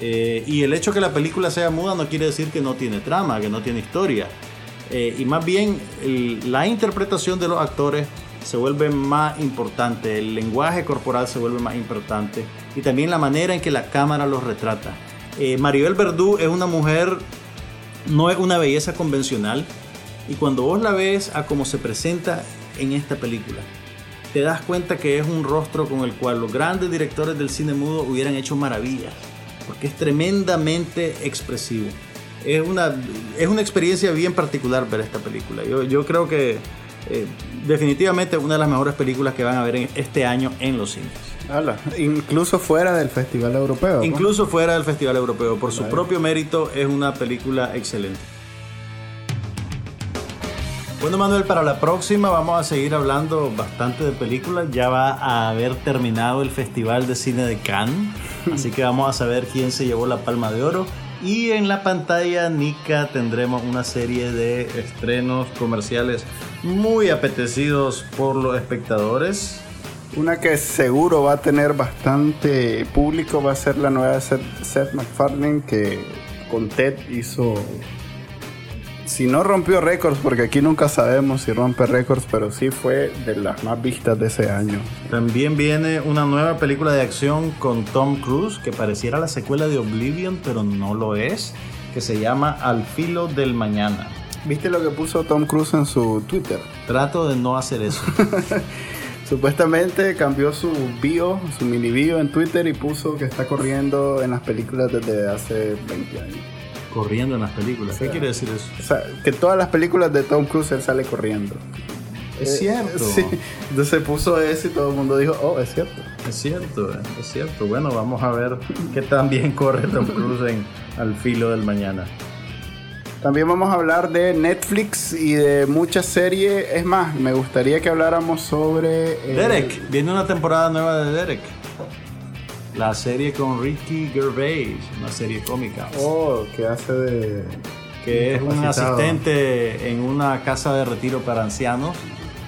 Eh, y el hecho que la película sea muda no quiere decir que no tiene trama, que no tiene historia. Eh, y más bien la interpretación de los actores se vuelve más importante, el lenguaje corporal se vuelve más importante y también la manera en que la cámara los retrata. Eh, Maribel Verdú es una mujer, no es una belleza convencional y cuando vos la ves a cómo se presenta en esta película, te das cuenta que es un rostro con el cual los grandes directores del cine mudo hubieran hecho maravillas, porque es tremendamente expresivo. Es una, es una experiencia bien particular ver esta película. Yo, yo creo que eh, definitivamente una de las mejores películas que van a ver en este año en los cines. incluso fuera del Festival Europeo. Incluso fuera del Festival Europeo. Por su propio mérito es una película excelente. Bueno Manuel, para la próxima vamos a seguir hablando bastante de películas. Ya va a haber terminado el Festival de Cine de Cannes, así que vamos a saber quién se llevó la Palma de Oro. Y en la pantalla, Nika, tendremos una serie de estrenos comerciales muy apetecidos por los espectadores. Una que seguro va a tener bastante público va a ser la nueva Seth MacFarlane que con Ted hizo si no rompió récords, porque aquí nunca sabemos si rompe récords, pero sí fue de las más vistas de ese año. También viene una nueva película de acción con Tom Cruise, que pareciera la secuela de Oblivion, pero no lo es, que se llama Al filo del mañana. ¿Viste lo que puso Tom Cruise en su Twitter? Trato de no hacer eso. Supuestamente cambió su bio, su mini bio en Twitter y puso que está corriendo en las películas desde hace 20 años corriendo en las películas. ¿Qué quiere decir eso? O sea, que todas las películas de Tom Cruise él sale corriendo. Es cierto. Sí. Entonces puso eso y todo el mundo dijo, oh, es cierto. Es cierto, es cierto. Bueno, vamos a ver qué tan bien corre Tom Cruise en Al filo del mañana. También vamos a hablar de Netflix y de muchas series. Es más, me gustaría que habláramos sobre... Derek. Viene una temporada nueva de Derek la serie con Ricky Gervais, una serie cómica. Oh, que hace de... Que es un asistente en una casa de retiro para ancianos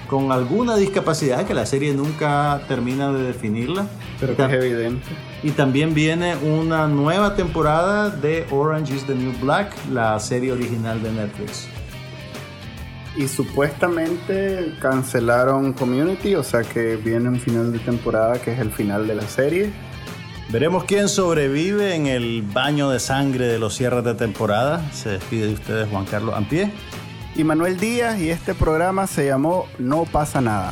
con alguna discapacidad que la serie nunca termina de definirla. Pero que es evidente. Y también viene una nueva temporada de Orange is the New Black, la serie original de Netflix. Y supuestamente cancelaron Community, o sea que viene un final de temporada que es el final de la serie. Veremos quién sobrevive en el baño de sangre de los cierres de temporada. Se despide de ustedes Juan Carlos Ampie. Y Manuel Díaz y este programa se llamó No pasa nada.